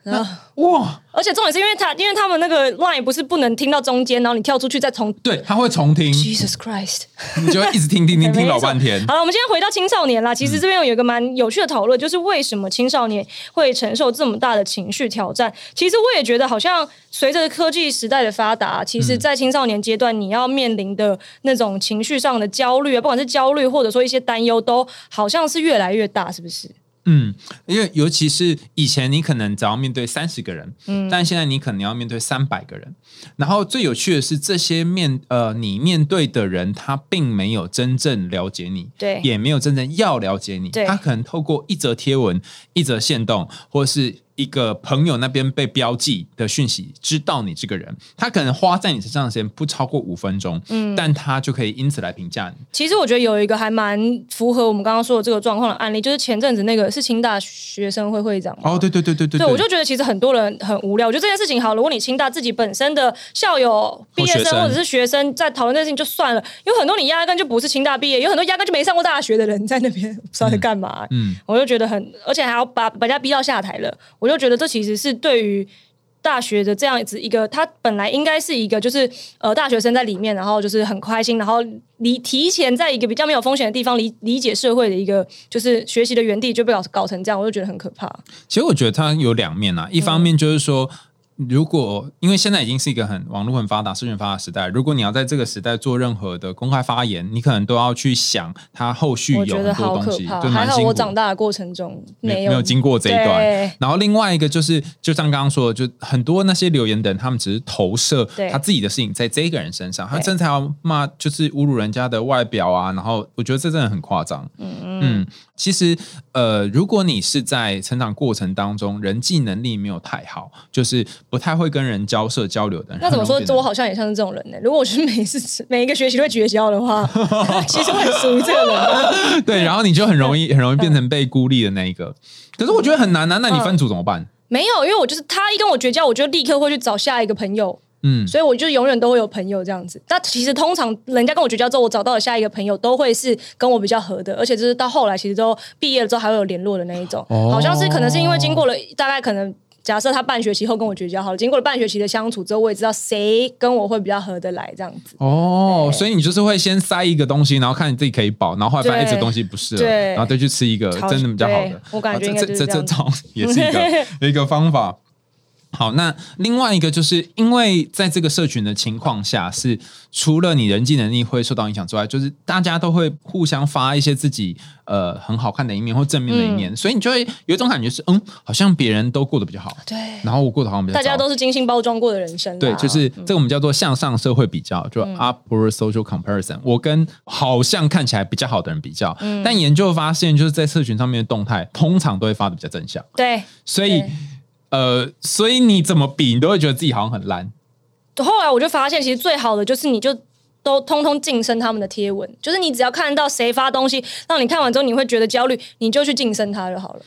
然后，哇，而且重点是因为他，因为他们那个 line 不是不能听到中间，然后你跳出去再重。对，他会重听，Jesus Christ！你就会一直听听听听 老半天。好了，我们今天回到青少年啦。其实这边有一个蛮有趣的讨论，就是为什么青少年会承受这么大的情绪挑战？其实我也觉得，好像随着科技时代的发达，其实在青少年阶段，你要面临的那种情绪上的焦虑啊，不管是焦虑或者说一些担忧，都好像是越来越大，是不是？嗯，因为尤其是以前你可能只要面对三十个人，嗯，但现在你可能要面对三百个人。然后最有趣的是，这些面呃你面对的人，他并没有真正了解你，对也没有真正要了解你。对他可能透过一则贴文、一则线动，或是一个朋友那边被标记的讯息，知道你这个人。他可能花在你身上的时间不超过五分钟，嗯，但他就可以因此来评价你。其实我觉得有一个还蛮符合我们刚刚说的这个状况的案例，就是前阵子那个是清大学生会会长哦，对对对对对对，我就觉得其实很多人很无聊。我觉得这件事情好，如果你清大自己本身的校友、毕业生生或者是学生在讨论这件事情就算了，有很多你压根就不是清大毕业，有很多压根就没上过大学的人在那边不知道在干嘛。嗯，我就觉得很，而且还要把把人家逼到下台了。我就就觉得这其实是对于。大学的这样子一个，他本来应该是一个，就是呃，大学生在里面，然后就是很开心，然后离提前在一个比较没有风险的地方理理解社会的一个，就是学习的原地就被搞搞成这样，我就觉得很可怕。其实我觉得它有两面啊，一方面就是说。如果因为现在已经是一个很网络很发达、资讯发达的时代，如果你要在这个时代做任何的公开发言，你可能都要去想他后续有很多东西，可怕。对，还好。我长大的过程中没有有经过这一段，然后另外一个就是，就像刚刚说的，就很多那些留言的人，他们只是投射他自己的事情在这个人身上，他对真的要骂，就是侮辱人家的外表啊。然后我觉得这真的很夸张。嗯其实呃，如果你是在成长过程当中人际能力没有太好，就是不太会跟人交涉交流的人，那怎么说？我好像也像是这种人呢、如果我是每次每一个学期都会绝交的话，其实我很属于这个人。对，然后你就很容易 很容易变成被孤立的那一个。可是我觉得很难啊，那你分组怎么办？没有，因为我就是他一跟我绝交，我就立刻会去找下一个朋友，嗯，所以我就永远都会有朋友这样子。但其实通常人家跟我绝交之后，我找到的下一个朋友都会是跟我比较合的，而且就是到后来其实都毕业了之后还会有联络的那一种。哦好像是可能是因为经过了大概可能。假设他半学期后跟我绝交好了，经过了半学期的相处之后，我也知道谁跟我会比较合得来，这样子。哦，所以你就是会先塞一个东西，然后看你自己可以保，然后后来发现对这东西不是了，对然后再去吃一个真的比较好的。我感觉啊这这这种也是一个一个方法。好，那另外一个就是因为在这个社群的情况下，是除了你人际能力会受到影响之外，就是大家都会互相发一些自己呃很好看的一面或正面的一嗯面，所以你就会有一种感觉是，嗯，好像别人都过得比较好，对，然后我过得好像比较大家都是精心包装过的人生啦。对，就是这个我们叫做向上社会比较，就嗯 upward social comparison。我跟好像看起来比较好的人比较，嗯但研究发现，就是在社群上面的动态，通常都会发的比较正向。对。所以对，呃，所以你怎么比，你都会觉得自己好像很烂。后来我就发现，其实最好的就是你就都通通晋升他们的贴文，就是你只要看到谁发东西，让你看完之后你会觉得焦虑，你就去晋升他就好了。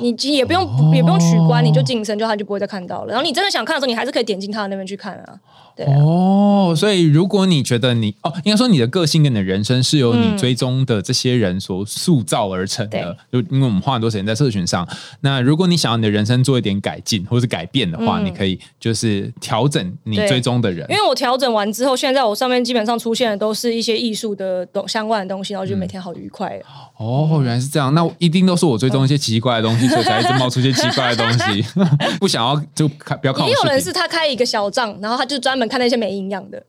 你也不用、也不用取关，你就晋升，就他就不会再看到了。然后你真的想看的时候，你还是可以点进他的那边去看啊。对啊，哦，所以如果你觉得你哦，应该说你的个性跟你的人生是由你嗯追踪的这些人所塑造而成的，就因为我们花很多时间在社群上。那如果你想要你的人生做一点改进或是改变的话，嗯你可以就是调整你追踪的人因。为我调整完之后，现在我上面基本上出现的都是一些艺术的东相关的东西，然后就每天好愉快。哦，原来是这样，那一定都是我追踪一些奇奇怪的东西，所以才一直冒出一些奇怪的东西。不想要就看，不要看我也有人。是他开一个小账，然后他就专门看那些没营养的。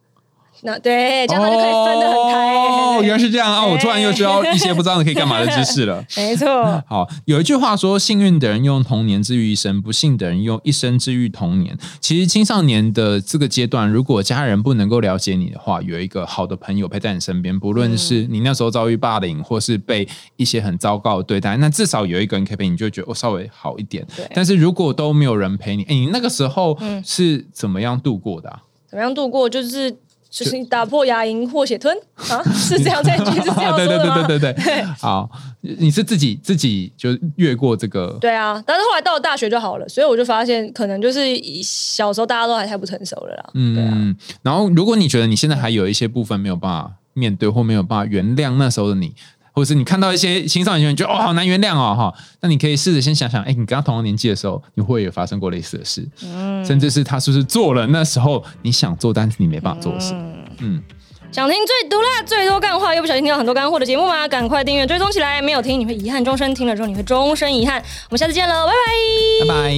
那对，这样他就可以分得很开。哦，原来是这样啊！我突然又知道一些不知道可以干嘛的知识了。没错。好，有一句话说：“幸运的人用童年治愈一生，不幸的人用一生治愈童年。”其实青少年的这个阶段，如果家人不能够了解你的话，有一个好的朋友陪在你身边，不论是你那时候遭遇霸凌，或是被一些很糟糕的对待，那至少有一个人可以陪你，就觉得我、哦稍微好一点。但是如果都没有人陪你，哎，你那个时候是怎么样度过的、啊？怎么样度过？就是就是打破牙龈或血吞啊，是这样在句是这样说对对的吗？对对对对，好，你是自己自己就越过这个对啊，但是后来到了大学就好了，所以我就发现，可能就是以小时候大家都还太不成熟了啦。对啊，嗯，然后如果你觉得你现在还有一些部分没有办法面对，或没有办法原谅那时候的你，或者是你看到一些青少年，你觉得哦好难原谅哦哈，那你可以试着先想想，哎，你跟他同个年纪的时候，你会有发生过类似的事，嗯甚至是他是不是做了那时候你想做但是你没办法做的事，嗯，想听最毒辣、最多干话，又不小心听到很多干货的节目吗？赶快订阅追踪起来，没有听你会遗憾终身，听了之后你会终身遗憾。我们下次见喽，拜拜。拜拜。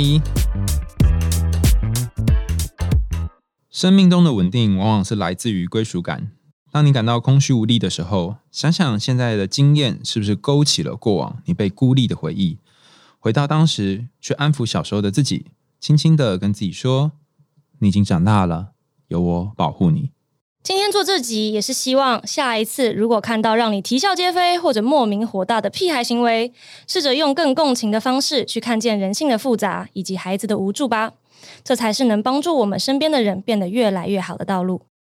生命中的稳定往往是来自于归属感。当你感到空虚无力的时候，想想现在的经验是不是勾起了过往你被孤立的回忆？回到当时，去安抚小时候的自己，轻轻的跟自己说：“你已经长大了，有我保护你。”今天做这集也是希望下一次如果看到让你啼笑皆非或者莫名火大的屁孩行为，试着用更共情的方式去看见人性的复杂以及孩子的无助吧，这才是能帮助我们身边的人变得越来越好的道路。